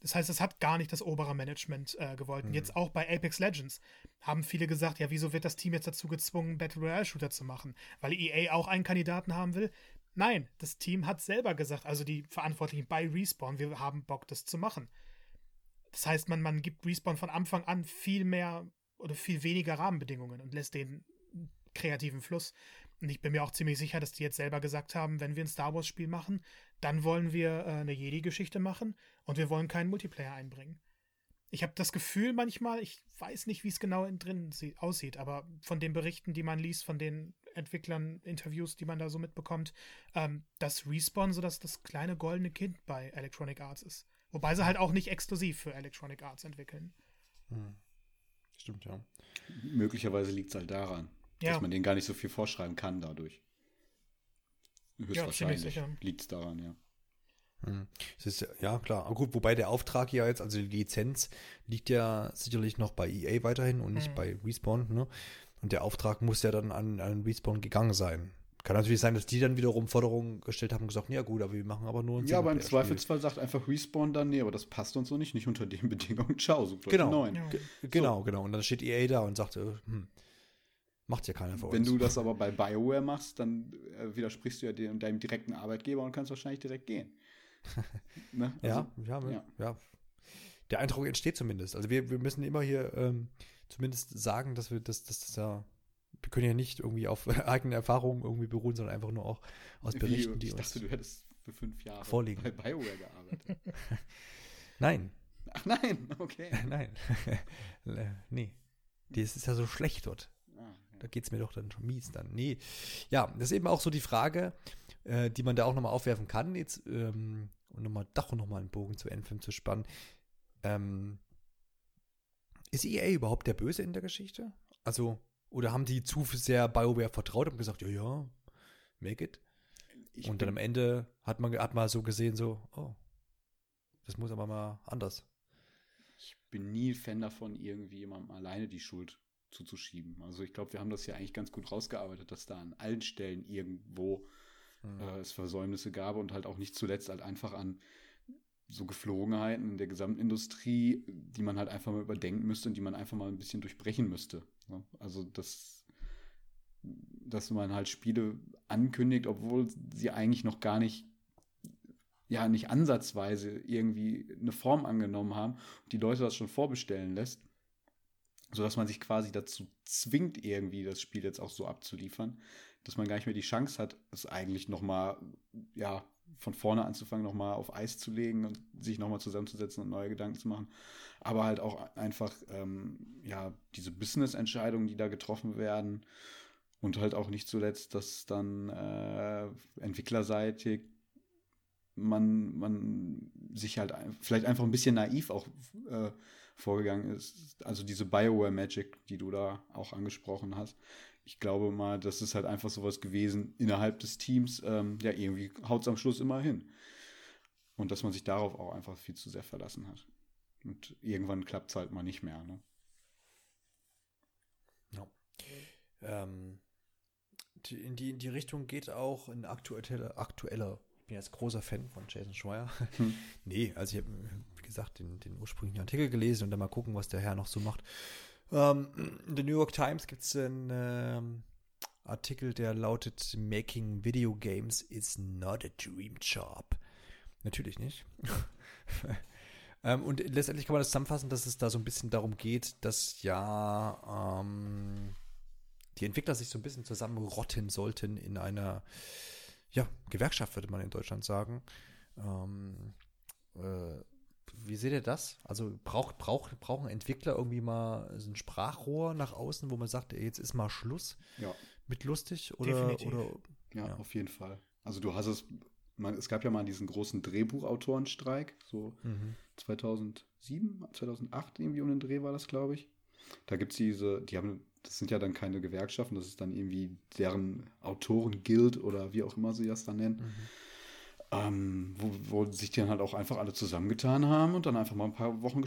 das heißt, es hat gar nicht das obere Management äh, gewollt. Mhm. Und jetzt auch bei Apex Legends haben viele gesagt, ja, wieso wird das Team jetzt dazu gezwungen, Battle Royale Shooter zu machen? Weil EA auch einen Kandidaten haben will? Nein, das Team hat selber gesagt, also die Verantwortlichen bei Respawn, wir haben Bock, das zu machen. Das heißt, man, man gibt Respawn von Anfang an viel mehr oder viel weniger Rahmenbedingungen und lässt den kreativen Fluss. Und ich bin mir auch ziemlich sicher, dass die jetzt selber gesagt haben, wenn wir ein Star Wars-Spiel machen, dann wollen wir äh, eine Jedi-Geschichte machen und wir wollen keinen Multiplayer einbringen. Ich habe das Gefühl manchmal, ich weiß nicht, wie es genau drin aussieht, aber von den Berichten, die man liest, von den Entwicklern, Interviews, die man da so mitbekommt, ähm, dass Respawn so dass das kleine goldene Kind bei Electronic Arts ist. Wobei sie halt auch nicht exklusiv für Electronic Arts entwickeln. Hm. Stimmt, ja. Möglicherweise liegt es halt daran ja. dass man denen gar nicht so viel vorschreiben kann dadurch. Höchstwahrscheinlich ja, liegt es daran, ja. Hm. Ist, ja, klar. gut, wobei der Auftrag ja jetzt, also die Lizenz, liegt ja sicherlich noch bei EA weiterhin und nicht mhm. bei Respawn. Ne? Und der Auftrag muss ja dann an, an Respawn gegangen sein. Kann natürlich sein, dass die dann wiederum Forderungen gestellt haben und gesagt, ja gut, aber wir machen aber nur ein Ja, aber im Zweifelsfall sagt einfach Respawn dann, nee, aber das passt uns so nicht, nicht unter den Bedingungen. *laughs* Ciao, sucht genau. neuen. Ja. Genau, so. genau. Und dann steht EA da und sagt, äh, hm, Macht ja keiner für Wenn uns. Wenn du das aber bei BioWare machst, dann äh, widersprichst du ja dem, deinem direkten Arbeitgeber und kannst wahrscheinlich direkt gehen. *laughs* ne? also, ja, ja, ja, ja, Der Eindruck entsteht zumindest. Also wir, wir müssen immer hier ähm, zumindest sagen, dass wir das, das, das ja, wir können ja nicht irgendwie auf *laughs* eigene Erfahrungen irgendwie beruhen, sondern einfach nur auch aus Berichten, Wie, die ich uns. Ich dachte, du hättest für fünf Jahre vorliegen. bei BioWare gearbeitet. *laughs* nein. Ach nein, okay. nein. nee. Das ist ja so schlecht dort. Da geht es mir doch dann schon mies dann. Nee. Ja, das ist eben auch so die Frage, äh, die man da auch nochmal aufwerfen kann, jetzt, ähm, und nochmal doch nochmal einen Bogen zu Endfilm zu spannen. Ähm, ist EA überhaupt der Böse in der Geschichte? Also, oder haben die zu sehr BioWare vertraut und gesagt, ja, ja, make it? Ich und dann am Ende hat man, hat man so gesehen, so, oh, das muss aber mal anders. Ich bin nie Fan davon, irgendwie jemandem alleine die Schuld zuzuschieben. Also ich glaube, wir haben das ja eigentlich ganz gut rausgearbeitet, dass da an allen Stellen irgendwo mhm. äh, es Versäumnisse gab und halt auch nicht zuletzt halt einfach an so Geflogenheiten in der Gesamtindustrie, die man halt einfach mal überdenken müsste und die man einfach mal ein bisschen durchbrechen müsste. Ne? Also das, dass man halt Spiele ankündigt, obwohl sie eigentlich noch gar nicht ja nicht ansatzweise irgendwie eine Form angenommen haben und die Leute das schon vorbestellen lässt so dass man sich quasi dazu zwingt, irgendwie das Spiel jetzt auch so abzuliefern, dass man gar nicht mehr die Chance hat, es eigentlich nochmal, ja, von vorne anzufangen, nochmal auf Eis zu legen und sich nochmal zusammenzusetzen und neue Gedanken zu machen. Aber halt auch einfach, ähm, ja, diese Business-Entscheidungen, die da getroffen werden und halt auch nicht zuletzt, dass dann äh, entwicklerseitig man, man sich halt vielleicht einfach ein bisschen naiv auch äh, vorgegangen ist. Also diese Bioware Magic, die du da auch angesprochen hast. Ich glaube mal, das ist halt einfach sowas gewesen innerhalb des Teams. Ähm, ja, irgendwie haut es am Schluss immer hin. Und dass man sich darauf auch einfach viel zu sehr verlassen hat. Und irgendwann klappt es halt mal nicht mehr. Ne? Ja. Ähm, die, in, die, in die Richtung geht auch ein aktueller, aktueller bin jetzt großer Fan von Jason Schreier. Hm. *laughs* nee, also ich habe, wie gesagt, den, den ursprünglichen Artikel gelesen und dann mal gucken, was der Herr noch so macht. Ähm, in der New York Times gibt es einen ähm, Artikel, der lautet Making Video Games is not a dream job. Natürlich nicht. *laughs* ähm, und letztendlich kann man das zusammenfassen, dass es da so ein bisschen darum geht, dass ja ähm, die Entwickler sich so ein bisschen zusammenrotten sollten in einer ja, Gewerkschaft, würde man in Deutschland sagen. Ähm, äh, wie seht ihr das? Also braucht, braucht, brauchen Entwickler irgendwie mal so ein Sprachrohr nach außen, wo man sagt, ey, jetzt ist mal Schluss ja. mit lustig oder, oder ja, ja, auf jeden Fall. Also du hast es, man, es gab ja mal diesen großen Drehbuchautorenstreik, so mhm. 2007, 2008 irgendwie um den Dreh war das, glaube ich. Da gibt es diese, die haben, das sind ja dann keine Gewerkschaften, das ist dann irgendwie deren Autoren-Guild oder wie auch immer sie das dann nennen. Mhm ähm, wo, wo, sich die dann halt auch einfach alle zusammengetan haben und dann einfach mal ein paar Wochen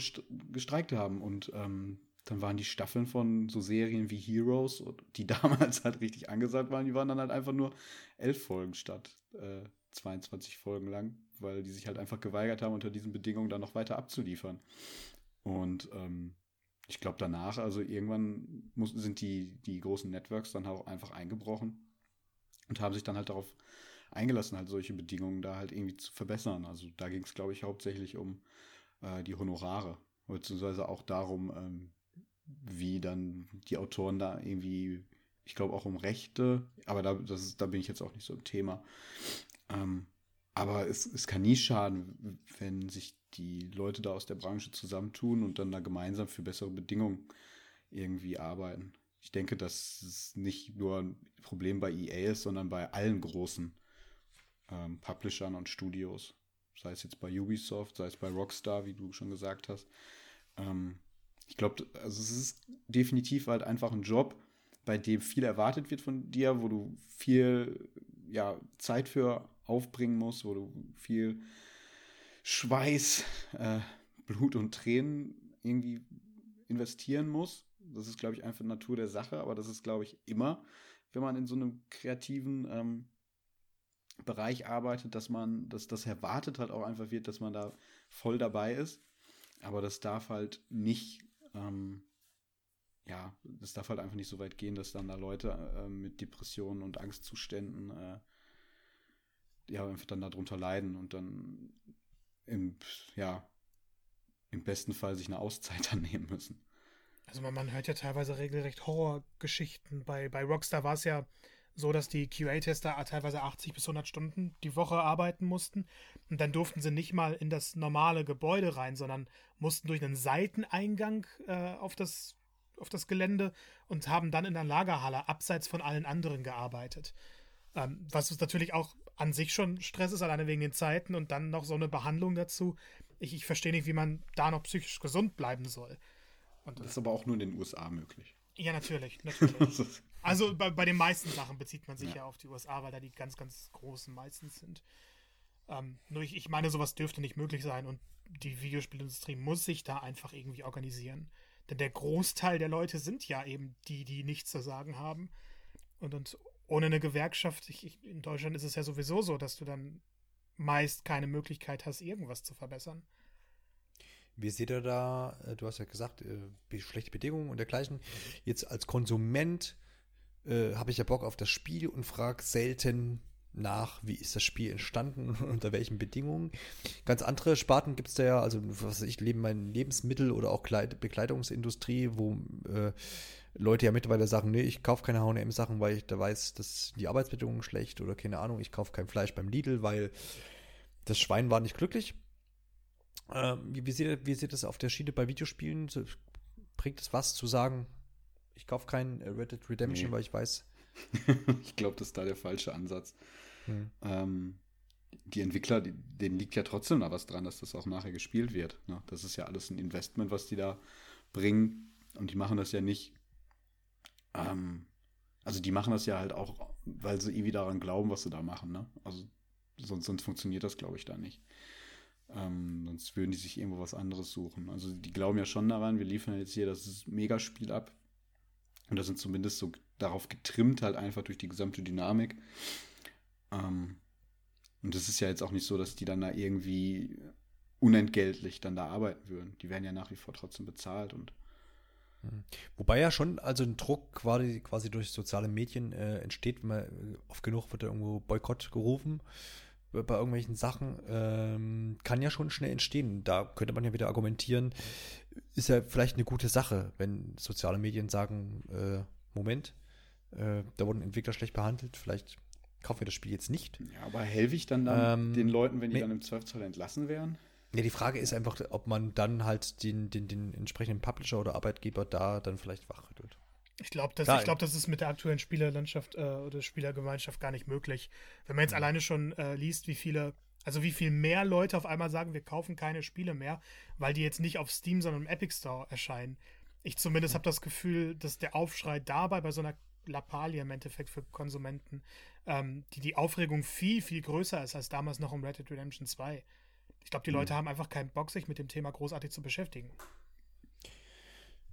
gestreikt haben. Und ähm, dann waren die Staffeln von so Serien wie Heroes, die *laughs* damals halt richtig angesagt waren, die waren dann halt einfach nur elf Folgen statt äh, 22 Folgen lang, weil die sich halt einfach geweigert haben, unter diesen Bedingungen dann noch weiter abzuliefern. Und ähm, ich glaube danach, also irgendwann muss, sind die, die großen Networks dann auch einfach eingebrochen und haben sich dann halt darauf eingelassen, halt solche Bedingungen da halt irgendwie zu verbessern. Also da ging es, glaube ich, hauptsächlich um äh, die Honorare, beziehungsweise auch darum, ähm, wie dann die Autoren da irgendwie, ich glaube auch um Rechte, aber da, das ist, da bin ich jetzt auch nicht so im Thema. Ähm, aber es, es kann nie schaden, wenn sich die Leute da aus der Branche zusammentun und dann da gemeinsam für bessere Bedingungen irgendwie arbeiten. Ich denke, dass es nicht nur ein Problem bei EA ist, sondern bei allen großen ähm, Publishern und Studios. Sei es jetzt bei Ubisoft, sei es bei Rockstar, wie du schon gesagt hast. Ähm, ich glaube, also es ist definitiv halt einfach ein Job, bei dem viel erwartet wird von dir, wo du viel ja, Zeit für aufbringen musst, wo du viel Schweiß, äh, Blut und Tränen irgendwie investieren musst. Das ist, glaube ich, einfach Natur der Sache, aber das ist, glaube ich, immer, wenn man in so einem kreativen ähm, Bereich arbeitet, dass man, dass das erwartet halt auch einfach wird, dass man da voll dabei ist. Aber das darf halt nicht, ähm, ja, das darf halt einfach nicht so weit gehen, dass dann da Leute äh, mit Depressionen und Angstzuständen äh, ja einfach dann darunter leiden und dann im, ja, im besten Fall sich eine Auszeit *laughs* dann nehmen müssen. Also man, man hört ja teilweise regelrecht Horrorgeschichten. Bei, bei Rockstar war es ja so, dass die QA-Tester teilweise 80 bis 100 Stunden die Woche arbeiten mussten. Und dann durften sie nicht mal in das normale Gebäude rein, sondern mussten durch einen Seiteneingang äh, auf, das, auf das Gelände und haben dann in der Lagerhalle abseits von allen anderen gearbeitet. Ähm, was natürlich auch an sich schon Stress ist, alleine wegen den Zeiten und dann noch so eine Behandlung dazu. Ich, ich verstehe nicht, wie man da noch psychisch gesund bleiben soll. Und, das ist aber auch nur in den USA möglich. Ja, natürlich, *laughs* natürlich. also bei, bei den meisten Sachen bezieht man sich ja. ja. auf die USA, weil da die ganz, ganz großen meistens sind. Ähm, nur ich, ich meine, sowas dürfte nicht möglich sein und die Videospielindustrie muss sich da einfach irgendwie organisieren. Denn der Großteil der Leute sind ja eben die, die nichts zu sagen haben. Und, und ohne eine Gewerkschaft, ich, ich, in Deutschland ist es ja sowieso so, dass du dann meist keine Möglichkeit hast, irgendwas zu verbessern. Wie seht ihr da, äh, du hast ja gesagt, äh, schlechte Bedingungen und dergleichen. Jetzt als Konsument äh, habe ich ja Bock auf das Spiel und frage selten nach, wie ist das Spiel entstanden *laughs* und unter welchen Bedingungen. Ganz andere Sparten gibt es da ja, also was weiß ich, leben mein Lebensmittel oder auch Kleid Bekleidungsindustrie, wo äh, Leute ja mittlerweile sagen, nee, ich kaufe keine H&M-Sachen, weil ich da weiß, dass die Arbeitsbedingungen schlecht oder keine Ahnung, ich kaufe kein Fleisch beim Lidl, weil das Schwein war nicht glücklich. Ähm, wie, wie, seht, wie seht das auf der Schiene bei Videospielen? Bringt es was zu sagen, ich kaufe kein Red Dead Redemption, nee. weil ich weiß. *laughs* ich glaube, das ist da der falsche Ansatz. Hm. Ähm, die Entwickler, die, denen liegt ja trotzdem da was dran, dass das auch nachher gespielt wird. Ne? Das ist ja alles ein Investment, was die da bringen. Und die machen das ja nicht. Ähm, also die machen das ja halt auch, weil sie irgendwie daran glauben, was sie da machen. Ne? Also sonst, sonst funktioniert das, glaube ich, da nicht. Ähm, sonst würden die sich irgendwo was anderes suchen. Also die glauben ja schon daran, wir liefern jetzt hier das Megaspiel ab. Und da sind zumindest so darauf getrimmt, halt einfach durch die gesamte Dynamik. Ähm, Und es ist ja jetzt auch nicht so, dass die dann da irgendwie unentgeltlich dann da arbeiten würden. Die werden ja nach wie vor trotzdem bezahlt und. Wobei ja schon also ein Druck quasi, quasi durch soziale Medien äh, entsteht, wenn man, äh, oft genug wird da irgendwo Boykott gerufen äh, bei irgendwelchen Sachen, ähm, kann ja schon schnell entstehen. Da könnte man ja wieder argumentieren, ist ja vielleicht eine gute Sache, wenn soziale Medien sagen, äh, Moment, äh, da wurden Entwickler schlecht behandelt, vielleicht kaufen wir das Spiel jetzt nicht. Ja, aber helfe ich dann, dann ähm, den Leuten, wenn die dann im Zweifelsfall entlassen werden? Ja, die Frage ist einfach, ob man dann halt den, den, den entsprechenden Publisher oder Arbeitgeber da dann vielleicht wachrüttelt. Ich glaube, das, glaub, das ist mit der aktuellen Spielerlandschaft äh, oder Spielergemeinschaft gar nicht möglich. Wenn man jetzt mhm. alleine schon äh, liest, wie viele, also wie viel mehr Leute auf einmal sagen, wir kaufen keine Spiele mehr, weil die jetzt nicht auf Steam, sondern im Epic Store erscheinen. Ich zumindest mhm. habe das Gefühl, dass der Aufschrei dabei bei so einer Lappalie im Endeffekt für Konsumenten, ähm, die die Aufregung viel, viel größer ist als damals noch um Red Dead Redemption 2. Ich glaube, die mhm. Leute haben einfach keinen Bock, sich mit dem Thema großartig zu beschäftigen.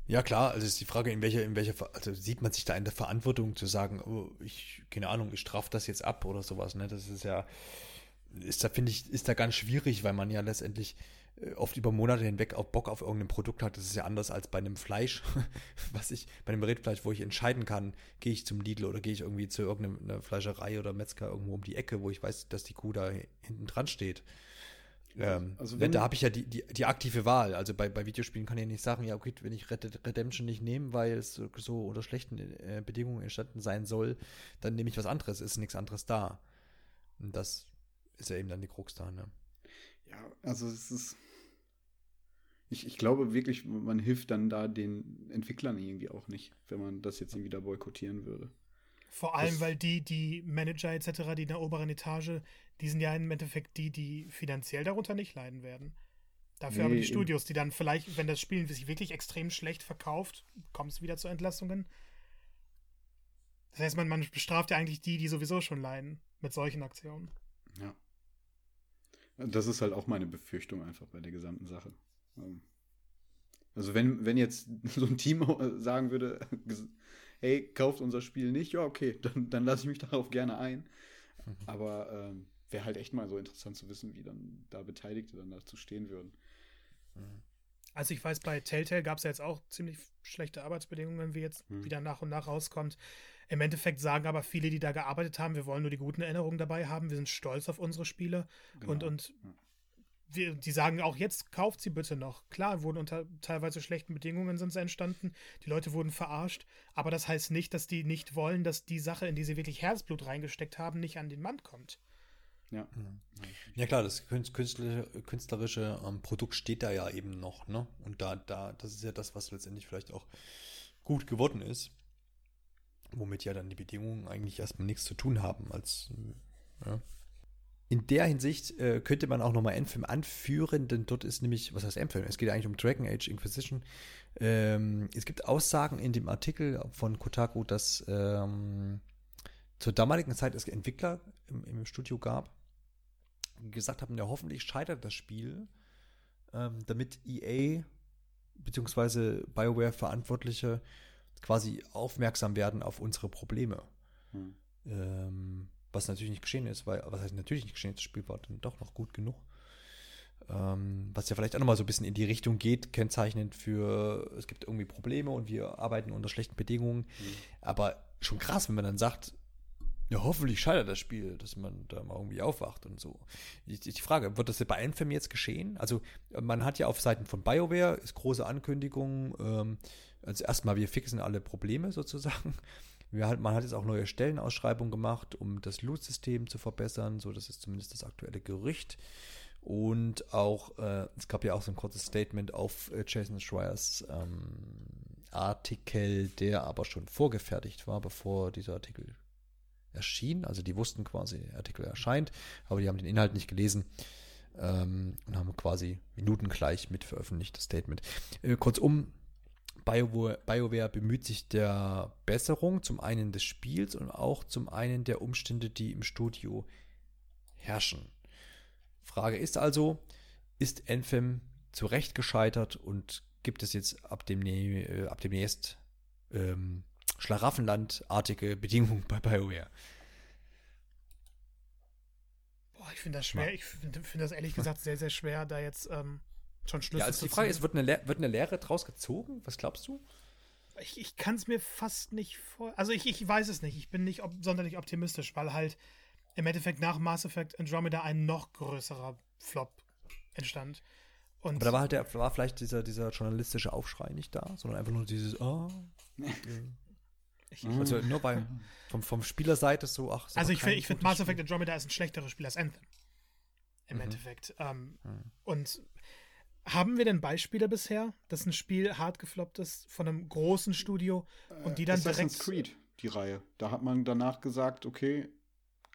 Ja, klar, also ist die Frage, in welcher, in welcher, also sieht man sich da in der Verantwortung zu sagen, oh, ich, keine Ahnung, ich strafe das jetzt ab oder sowas, ne? Das ist ja, ist da, finde ich, ist da ganz schwierig, weil man ja letztendlich äh, oft über Monate hinweg auch Bock auf irgendein Produkt hat. Das ist ja anders als bei einem Fleisch, *laughs* was ich, bei einem Rindfleisch, wo ich entscheiden kann, gehe ich zum Lidl oder gehe ich irgendwie zu irgendeiner Fleischerei oder Metzger irgendwo um die Ecke, wo ich weiß, dass die Kuh da hinten dran steht. Ähm, also wenn, da habe ich ja die, die, die, aktive Wahl. Also bei, bei Videospielen kann ich ja nicht sagen, ja, okay, wenn ich Red Redemption nicht nehme, weil es so, so unter schlechten äh, Bedingungen entstanden sein soll, dann nehme ich was anderes. Ist nichts anderes da. Und das ist ja eben dann die Krux da, ne? Ja, also es ist. Ich, ich glaube wirklich, man hilft dann da den Entwicklern irgendwie auch nicht, wenn man das jetzt irgendwie da boykottieren würde. Vor allem, das, weil die, die Manager etc., die in der oberen Etage, die sind ja im Endeffekt die, die finanziell darunter nicht leiden werden. Dafür nee, aber die Studios, die dann vielleicht, wenn das Spiel sich wirklich extrem schlecht verkauft, kommt es wieder zu Entlassungen. Das heißt, man, man bestraft ja eigentlich die, die sowieso schon leiden mit solchen Aktionen. Ja. Das ist halt auch meine Befürchtung einfach bei der gesamten Sache. Ähm, also wenn, wenn jetzt *laughs* so ein Team *laughs* sagen würde, hey, kauft unser Spiel nicht, ja, okay, *laughs* dann, dann lasse ich mich darauf gerne ein. Mhm. Aber ähm, wäre halt echt mal so interessant zu wissen, wie dann da Beteiligte dann dazu stehen würden. Mhm. Also ich weiß, bei Telltale gab es ja jetzt auch ziemlich schlechte Arbeitsbedingungen, wie jetzt mhm. wieder nach und nach rauskommt. Im Endeffekt sagen aber viele, die da gearbeitet haben, wir wollen nur die guten Erinnerungen dabei haben, wir sind stolz auf unsere Spiele genau. und, und ja wir, die sagen auch jetzt, kauft sie bitte noch. Klar, wurden unter teilweise schlechten Bedingungen sind sie entstanden. Die Leute wurden verarscht. Aber das heißt nicht, dass die nicht wollen, dass die Sache, in die sie wirklich Herzblut reingesteckt haben, nicht an den Mann kommt. Ja. Ja klar, das künstlerische, künstlerische ähm, Produkt steht da ja eben noch, ne? Und da, da, das ist ja das, was letztendlich vielleicht auch gut geworden ist. Womit ja dann die Bedingungen eigentlich erstmal nichts zu tun haben, als ja, in der Hinsicht äh, könnte man auch nochmal Endfilm anführen, denn dort ist nämlich, was heißt Endfilm? Es geht eigentlich um Dragon Age Inquisition. Ähm, es gibt Aussagen in dem Artikel von Kotaku, dass ähm, zur damaligen Zeit es Entwickler im, im, Studio gab, die gesagt haben, ja, hoffentlich scheitert das Spiel, ähm, damit EA bzw. BioWare Verantwortliche quasi aufmerksam werden auf unsere Probleme. Hm. Ähm, was natürlich nicht geschehen ist, weil, was heißt natürlich nicht geschehen, das Spiel war dann doch noch gut genug. Ähm, was ja vielleicht auch nochmal so ein bisschen in die Richtung geht, kennzeichnend für, es gibt irgendwie Probleme und wir arbeiten unter schlechten Bedingungen. Mhm. Aber schon krass, wenn man dann sagt, ja, hoffentlich scheitert das Spiel, dass man da mal irgendwie aufwacht und so. Die, die Frage, wird das bei Anthem jetzt geschehen? Also, man hat ja auf Seiten von BioWare ist große Ankündigung, ähm, also erstmal, wir fixen alle Probleme sozusagen. Halt, man hat jetzt auch neue Stellenausschreibungen gemacht, um das Loot-System zu verbessern. So, das ist zumindest das aktuelle Gerücht. Und auch, äh, es gab ja auch so ein kurzes Statement auf äh, Jason Schreiers ähm, Artikel, der aber schon vorgefertigt war, bevor dieser Artikel erschien. Also die wussten quasi, der Artikel erscheint, aber die haben den Inhalt nicht gelesen ähm, und haben quasi minutengleich mit veröffentlicht das Statement. Äh, kurzum, BioWare, BioWare bemüht sich der Besserung zum einen des Spiels und auch zum einen der Umstände, die im Studio herrschen. Frage ist also, ist Anthem zu Recht gescheitert und gibt es jetzt ab, dem, äh, ab demnächst ähm, Schlaraffenlandartige Bedingungen bei BioWare? Boah, ich finde das schwer. Ich finde find das ehrlich gesagt sehr, sehr schwer, da jetzt ähm, schon Schlüsse ja, also die Frage ist, wird eine, wird eine Lehre draus gezogen? Was glaubst du? Ich, ich kann es mir fast nicht vor. Also ich, ich weiß es nicht. Ich bin nicht ob, sonderlich optimistisch, weil halt im Endeffekt nach Mass Effect Andromeda ein noch größerer Flop entstand. Und Aber da war halt der, war vielleicht dieser, dieser journalistische Aufschrei nicht da, sondern einfach nur dieses, *laughs* oh. ich, also nur beim, vom, vom Spielerseite so, ach. Also ich finde, ich find Mass Effect Andromeda ist ein schlechteres Spiel als Anthem. Im mhm. Endeffekt. Ähm, mhm. Und haben wir denn Beispiele bisher, dass ein Spiel hart gefloppt ist von einem großen Studio und die dann Assassin's direkt. Creed, die Reihe. Da hat man danach gesagt, okay,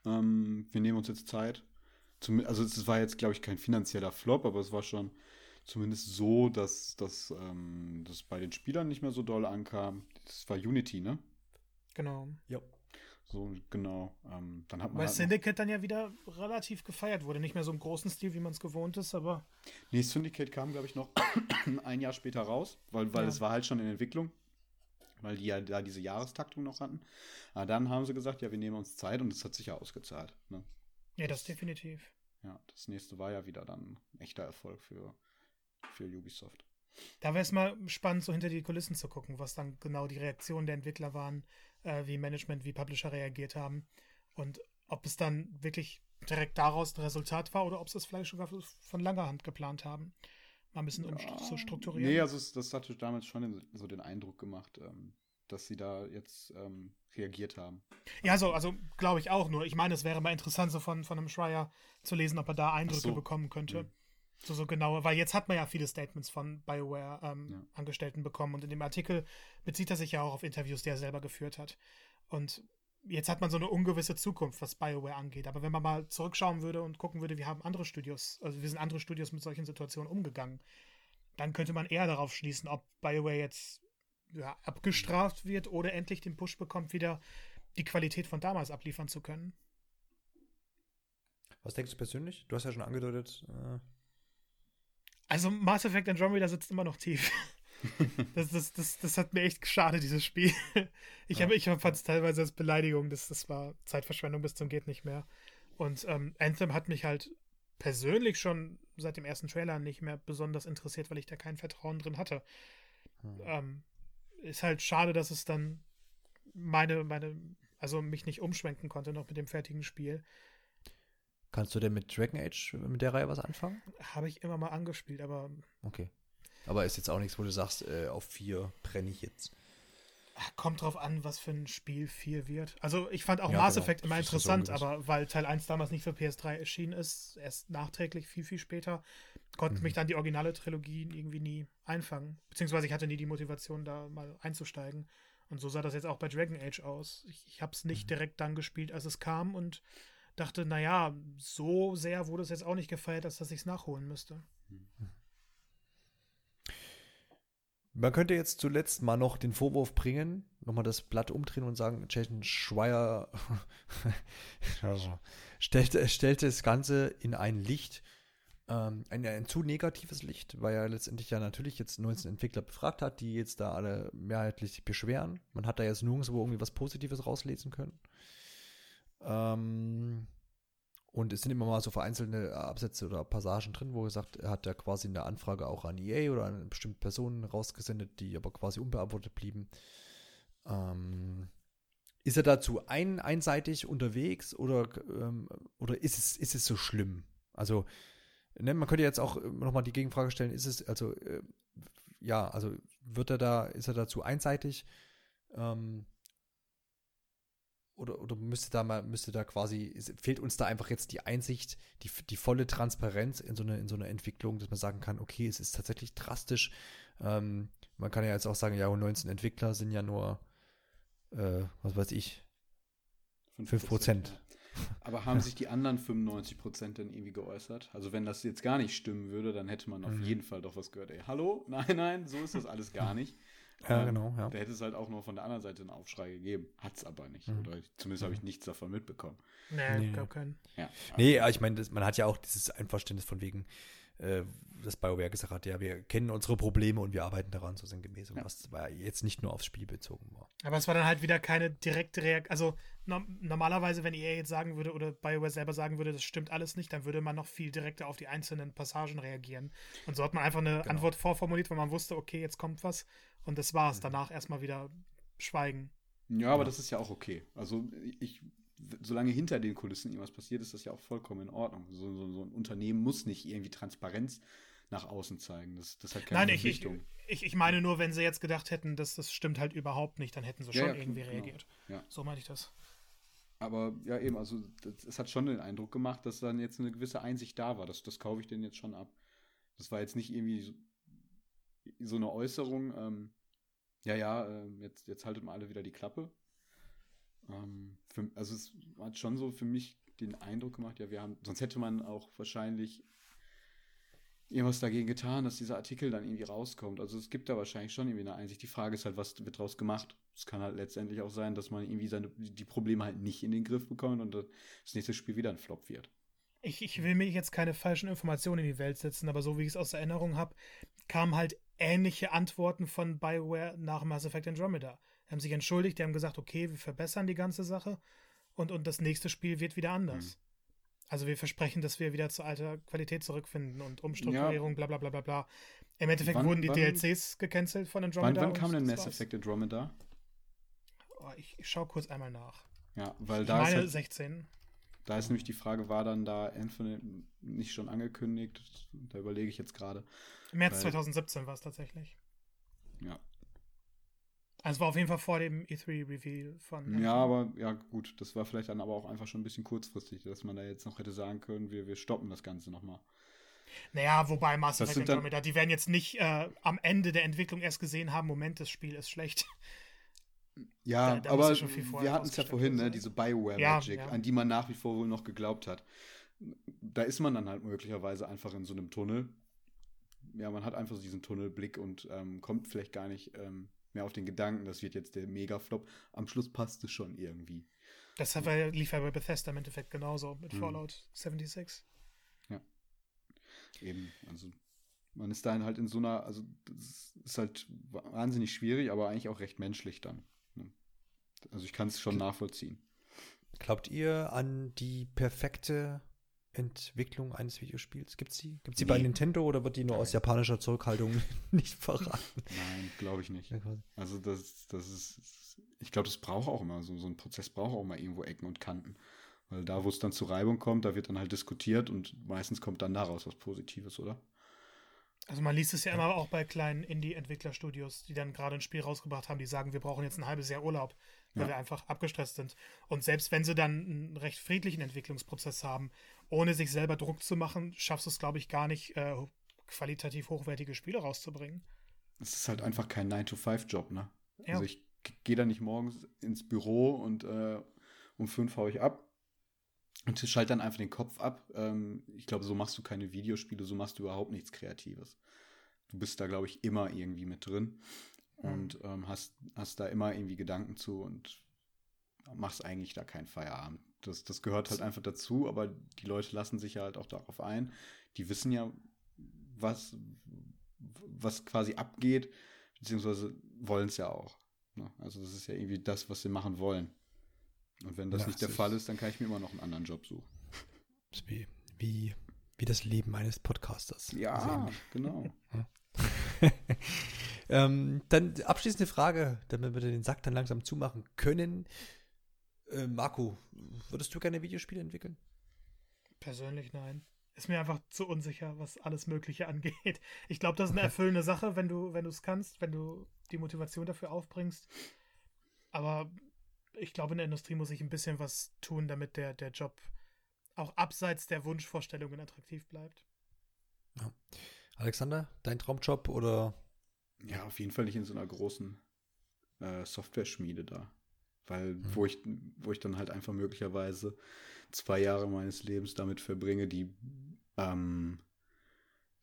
ähm, wir nehmen uns jetzt Zeit. Zum, also es war jetzt, glaube ich, kein finanzieller Flop, aber es war schon zumindest so, dass, ähm, das bei den Spielern nicht mehr so doll ankam. Das war Unity, ne? Genau. Ja. So, genau. Ähm, dann hat man Weil halt Syndicate dann ja wieder relativ gefeiert wurde. Nicht mehr so im großen Stil, wie man es gewohnt ist, aber. Nee, Syndicate kam, glaube ich, noch *coughs* ein Jahr später raus, weil, weil ja. es war halt schon in Entwicklung. Weil die ja da diese Jahrestaktung noch hatten. Aber dann haben sie gesagt, ja, wir nehmen uns Zeit und es hat sich ja ausgezahlt. Ne? Ja, das definitiv. Ja, das nächste war ja wieder dann ein echter Erfolg für, für Ubisoft. Da wäre es mal spannend, so hinter die Kulissen zu gucken, was dann genau die Reaktionen der Entwickler waren, äh, wie Management, wie Publisher reagiert haben und ob es dann wirklich direkt daraus ein Resultat war oder ob sie es vielleicht sogar von langer Hand geplant haben. Mal ein bisschen ja, zu strukturieren. Nee, also es, das hatte damals schon so den Eindruck gemacht, ähm, dass sie da jetzt ähm, reagiert haben. Ja, so, also glaube ich auch nur. Ich meine, es wäre mal interessant, so von, von einem Schreier zu lesen, ob er da Eindrücke so. bekommen könnte. Mhm. So, so genau, weil jetzt hat man ja viele Statements von BioWare-Angestellten ähm, ja. bekommen und in dem Artikel bezieht er sich ja auch auf Interviews, die er selber geführt hat. Und jetzt hat man so eine ungewisse Zukunft, was BioWare angeht. Aber wenn man mal zurückschauen würde und gucken würde, wie haben andere Studios, also wie sind andere Studios mit solchen Situationen umgegangen, dann könnte man eher darauf schließen, ob BioWare jetzt ja, abgestraft wird oder endlich den Push bekommt, wieder die Qualität von damals abliefern zu können. Was denkst du persönlich? Du hast ja schon angedeutet, äh also Mass Effect Andromeda sitzt immer noch tief. *laughs* das, das, das, das hat mir echt geschadet, dieses Spiel. *laughs* Ich, ja. ich fand es teilweise als Beleidigung, das, das war Zeitverschwendung bis zum geht nicht mehr. Und ähm, Anthem hat mich halt persönlich schon seit dem ersten Trailer nicht mehr besonders interessiert, weil ich da kein Vertrauen drin hatte. Hm. Ähm, ist halt schade, dass es dann meine, meine, also mich nicht umschwenken konnte noch mit dem fertigen Spiel. Kannst du denn mit Dragon Age, mit der Reihe was anfangen? Habe ich immer mal angespielt, aber. Okay. Aber ist jetzt auch nichts, wo du sagst, äh, auf vier brenne ich jetzt. Kommt drauf an, was für ein Spiel 4 wird. Also ich fand auch ja, Mass genau. Effect immer interessant, aber weil Teil 1 damals nicht für PS3 erschienen ist, erst nachträglich viel, viel später, konnte mhm. mich dann die originale Trilogie irgendwie nie einfangen. Beziehungsweise ich hatte nie die Motivation, da mal einzusteigen. Und so sah das jetzt auch bei Dragon Age aus. Ich, ich habe es nicht mhm. direkt dann gespielt, als es kam und dachte, naja, so sehr wurde es jetzt auch nicht gefeiert, als dass ich es nachholen müsste. Man könnte jetzt zuletzt mal noch den Vorwurf bringen, nochmal das Blatt umdrehen und sagen, Jason Schweier *laughs* also, stellte, stellte das Ganze in ein Licht, ähm, ein, ein, zu negatives Licht, weil er letztendlich ja natürlich jetzt 19 Entwickler befragt hat, die jetzt da alle mehrheitlich beschweren. Man hat da jetzt nirgendwo irgendwie was Positives rauslesen können. Ähm, und es sind immer mal so vereinzelte Absätze oder Passagen drin, wo er sagt, er hat ja quasi eine Anfrage auch an EA oder an bestimmte Personen rausgesendet, die aber quasi unbeantwortet blieben. Ähm, ist er dazu ein, einseitig unterwegs oder, ähm, oder ist, es, ist es so schlimm? Also, ne, man könnte jetzt auch nochmal die Gegenfrage stellen, ist es, also, äh, ja, also wird er da, ist er dazu einseitig? Ähm, oder, oder müsste da mal, müsste da quasi, fehlt uns da einfach jetzt die Einsicht, die, die volle Transparenz in so, eine, in so einer Entwicklung, dass man sagen kann, okay, es ist tatsächlich drastisch. Ähm, man kann ja jetzt auch sagen, ja, 19 Entwickler sind ja nur, äh, was weiß ich, 5 Prozent. Aber haben sich die anderen 95 Prozent denn irgendwie geäußert? Also wenn das jetzt gar nicht stimmen würde, dann hätte man auf mhm. jeden Fall doch was gehört. Ey, hallo? Nein, nein, so ist das alles gar nicht. Ja, ähm, genau. Ja. Da hätte es halt auch nur von der anderen Seite einen Aufschrei gegeben. Hat es aber nicht. Mhm. Oder zumindest mhm. habe ich nichts davon mitbekommen. Nee, nee. gab keinen. Ja, nee, ich meine, man hat ja auch dieses Einverständnis von wegen, äh, das BioWare gesagt hat, ja, wir kennen unsere Probleme und wir arbeiten daran, so sinngemäß. Und ja. was war jetzt nicht nur aufs Spiel bezogen war. Aber es war dann halt wieder keine direkte Reaktion. Also normalerweise, wenn EA jetzt sagen würde oder BioWare selber sagen würde, das stimmt alles nicht, dann würde man noch viel direkter auf die einzelnen Passagen reagieren. Und so hat man einfach eine genau. Antwort vorformuliert, weil man wusste, okay, jetzt kommt was. Und das war's. Mhm. Danach erstmal wieder Schweigen. Ja, aber ja. das ist ja auch okay. Also ich solange hinter den Kulissen irgendwas passiert, ist das ja auch vollkommen in Ordnung. So, so, so ein Unternehmen muss nicht irgendwie Transparenz nach außen zeigen. Das, das hat keine Nein, ich, ich, ich, ich, meine nur, wenn sie jetzt gedacht hätten, dass das stimmt halt überhaupt nicht, dann hätten sie schon ja, irgendwie genau. reagiert. Ja. So meine ich das. Aber ja, eben, also es hat schon den Eindruck gemacht, dass dann jetzt eine gewisse Einsicht da war. Das, das kaufe ich denen jetzt schon ab. Das war jetzt nicht irgendwie so, so eine Äußerung, ähm, ja, ja, äh, jetzt, jetzt haltet mal alle wieder die Klappe. Ähm, für, also es hat schon so für mich den Eindruck gemacht, ja, wir haben, sonst hätte man auch wahrscheinlich irgendwas dagegen getan, dass dieser Artikel dann irgendwie rauskommt. Also es gibt da wahrscheinlich schon irgendwie eine Einsicht. Die Frage ist halt, was wird daraus gemacht? Es kann halt letztendlich auch sein, dass man irgendwie seine, die Probleme halt nicht in den Griff bekommt und das nächste Spiel wieder ein Flop wird. Ich, ich will mir jetzt keine falschen Informationen in die Welt setzen, aber so wie ich es aus Erinnerung habe, kamen halt ähnliche Antworten von BioWare nach Mass Effect Andromeda. Die haben sich entschuldigt, die haben gesagt, okay, wir verbessern die ganze Sache und, und das nächste Spiel wird wieder anders. Mhm. Also wir versprechen, dass wir wieder zur alter Qualität zurückfinden und Umstrukturierung, ja. bla bla bla bla bla. Im Endeffekt wann, wurden die wann, DLCs gecancelt von Andromeda. Wann, wann kam denn Mass Effect Andromeda? Oh, ich, ich schaue kurz einmal nach. Ja, weil ich da meine ist halt, 16. Da ist nämlich die Frage, war dann da Infinite nicht schon angekündigt? Da überlege ich jetzt gerade. März weil, 2017 war es tatsächlich. Ja, also es war auf jeden Fall vor dem E3-Reveal von. Ja, aber ja, gut, das war vielleicht dann aber auch einfach schon ein bisschen kurzfristig, dass man da jetzt noch hätte sagen können, wir, wir stoppen das Ganze nochmal. Naja, wobei Mass Effect Andromeda, die werden jetzt nicht äh, am Ende der Entwicklung erst gesehen haben, Moment, das Spiel ist schlecht. *laughs* Ja, da, da aber wir hatten es ja vorhin, ne, diese Bioware ja, Magic, ja. an die man nach wie vor wohl noch geglaubt hat. Da ist man dann halt möglicherweise einfach in so einem Tunnel. Ja, man hat einfach so diesen Tunnelblick und ähm, kommt vielleicht gar nicht ähm, mehr auf den Gedanken, das wird jetzt der Mega-Flop. Am Schluss passt es schon irgendwie. Das war, lief ja bei Bethesda im Endeffekt genauso mit mhm. Fallout 76. Ja. Eben, also man ist dann halt in so einer, also das ist halt wahnsinnig schwierig, aber eigentlich auch recht menschlich dann. Ne? Also ich kann es schon nachvollziehen. Glaubt ihr an die perfekte Entwicklung eines Videospiels? Gibt es die? Gibt die nee. bei Nintendo oder wird die nur Nein. aus japanischer Zurückhaltung *laughs* nicht verraten? Nein, glaube ich nicht. Also das, das ist, ich glaube, das braucht auch immer, so, so ein Prozess braucht auch mal irgendwo Ecken und Kanten. Weil da, wo es dann zu Reibung kommt, da wird dann halt diskutiert und meistens kommt dann daraus was Positives, oder? Also man liest es ja immer auch bei kleinen Indie-Entwicklerstudios, die dann gerade ein Spiel rausgebracht haben, die sagen, wir brauchen jetzt ein halbes Jahr Urlaub, weil ja. wir einfach abgestresst sind. Und selbst wenn sie dann einen recht friedlichen Entwicklungsprozess haben, ohne sich selber Druck zu machen, schaffst du es, glaube ich, gar nicht, äh, qualitativ hochwertige Spiele rauszubringen. Es ist halt einfach kein 9-to-5-Job, ne? Ja. Also ich gehe da nicht morgens ins Büro und äh, um fünf haue ich ab und schalte dann einfach den Kopf ab. Ähm, ich glaube, so machst du keine Videospiele, so machst du überhaupt nichts Kreatives. Du bist da, glaube ich, immer irgendwie mit drin mhm. und ähm, hast, hast da immer irgendwie Gedanken zu und machst eigentlich da keinen Feierabend. Das, das gehört halt einfach dazu, aber die Leute lassen sich ja halt auch darauf ein. Die wissen ja, was, was quasi abgeht, beziehungsweise wollen es ja auch. Ne? Also das ist ja irgendwie das, was sie machen wollen. Und wenn das ja, nicht der Fall ist, dann kann ich mir immer noch einen anderen Job suchen. Wie, wie, wie das Leben eines Podcasters. Ja, genau. *laughs* ähm, dann abschließende Frage, damit wir den Sack dann langsam zumachen können. Äh, Marco, würdest du gerne Videospiele entwickeln? Persönlich nein. Ist mir einfach zu unsicher, was alles Mögliche *laughs* angeht. Ich glaube, das ist eine erfüllende Sache, wenn du, wenn du es kannst, wenn du die Motivation dafür aufbringst. Aber ich glaube, in der Industrie muss ich ein bisschen was tun, damit der, der Job auch abseits der Wunschvorstellungen attraktiv bleibt. Ja. Alexander, dein Traumjob oder? Ja, auf jeden Fall nicht in so einer großen äh, Software-Schmiede da. Weil, mhm. wo ich, wo ich dann halt einfach möglicherweise zwei Jahre meines Lebens damit verbringe, die, ähm,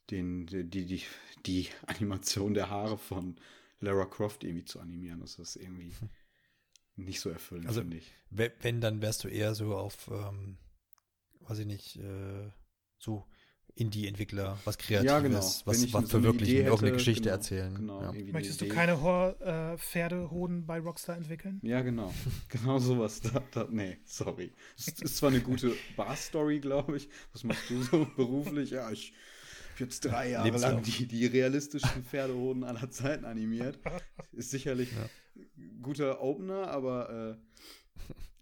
den, die, die, die Animation der Haare von Lara Croft irgendwie zu animieren. Das ist irgendwie nicht so erfüllend, also, finde ich. Wenn, dann wärst du eher so auf, ähm, weiß ich nicht, äh, so Indie-Entwickler, was Kreatives, Ja, genau. was, was so eine verwirklichen, irgendeine Geschichte genau, erzählen. Genau, ja. Möchtest du keine Hor äh, Pferdehoden bei Rockstar entwickeln? Ja, genau. *laughs* Genau sowas. Da, da, nee, sorry. Es ist zwar eine gute Bar-Story, glaube ich. Was machst du so *laughs* beruflich? Ja, ich habe jetzt drei Jahre Lebenslauf. lang die, die realistischsten Pferdehoden aller Zeiten animiert. *laughs* Ist sicherlich Ja. ein guter Opener, aber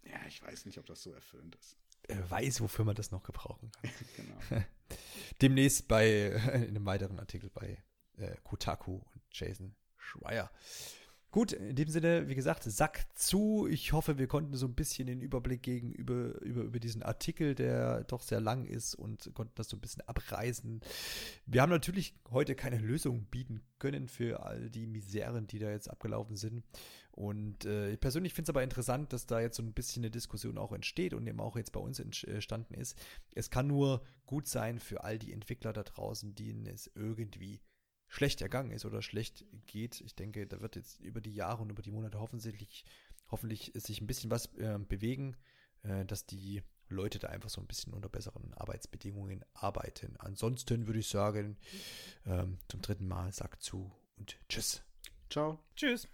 äh, ja, ich weiß nicht, ob das so erfüllend ist. Er weiß, wofür man das noch gebrauchen kann. Genau. Demnächst bei *laughs* in einem weiteren Artikel bei äh, Kotaku und Jason Schreier. Gut, in dem Sinne, wie gesagt, Sack zu. Ich hoffe, wir konnten so ein bisschen den Überblick gegen über, über, über diesen Artikel, der doch sehr lang ist und konnten das so ein bisschen abreißen. Wir haben natürlich heute keine Lösung bieten können für all die Miseren, die da jetzt abgelaufen sind. Und äh, ich persönlich finde es aber interessant, dass da jetzt so ein bisschen eine Diskussion auch entsteht und eben auch jetzt bei uns entstanden ist. Es kann nur gut sein für all die Entwickler da draußen, denen es irgendwie schlecht ergangen ist oder schlecht geht. Ich denke, da wird jetzt über die Jahre und über die Monate hoffentlich, hoffentlich sich ein bisschen was äh, bewegen, äh, dass die Leute da einfach so ein bisschen unter besseren Arbeitsbedingungen arbeiten. Ansonsten würde ich sagen, ähm, zum dritten Mal sagt zu und tschüss. Ciao. Tschüss.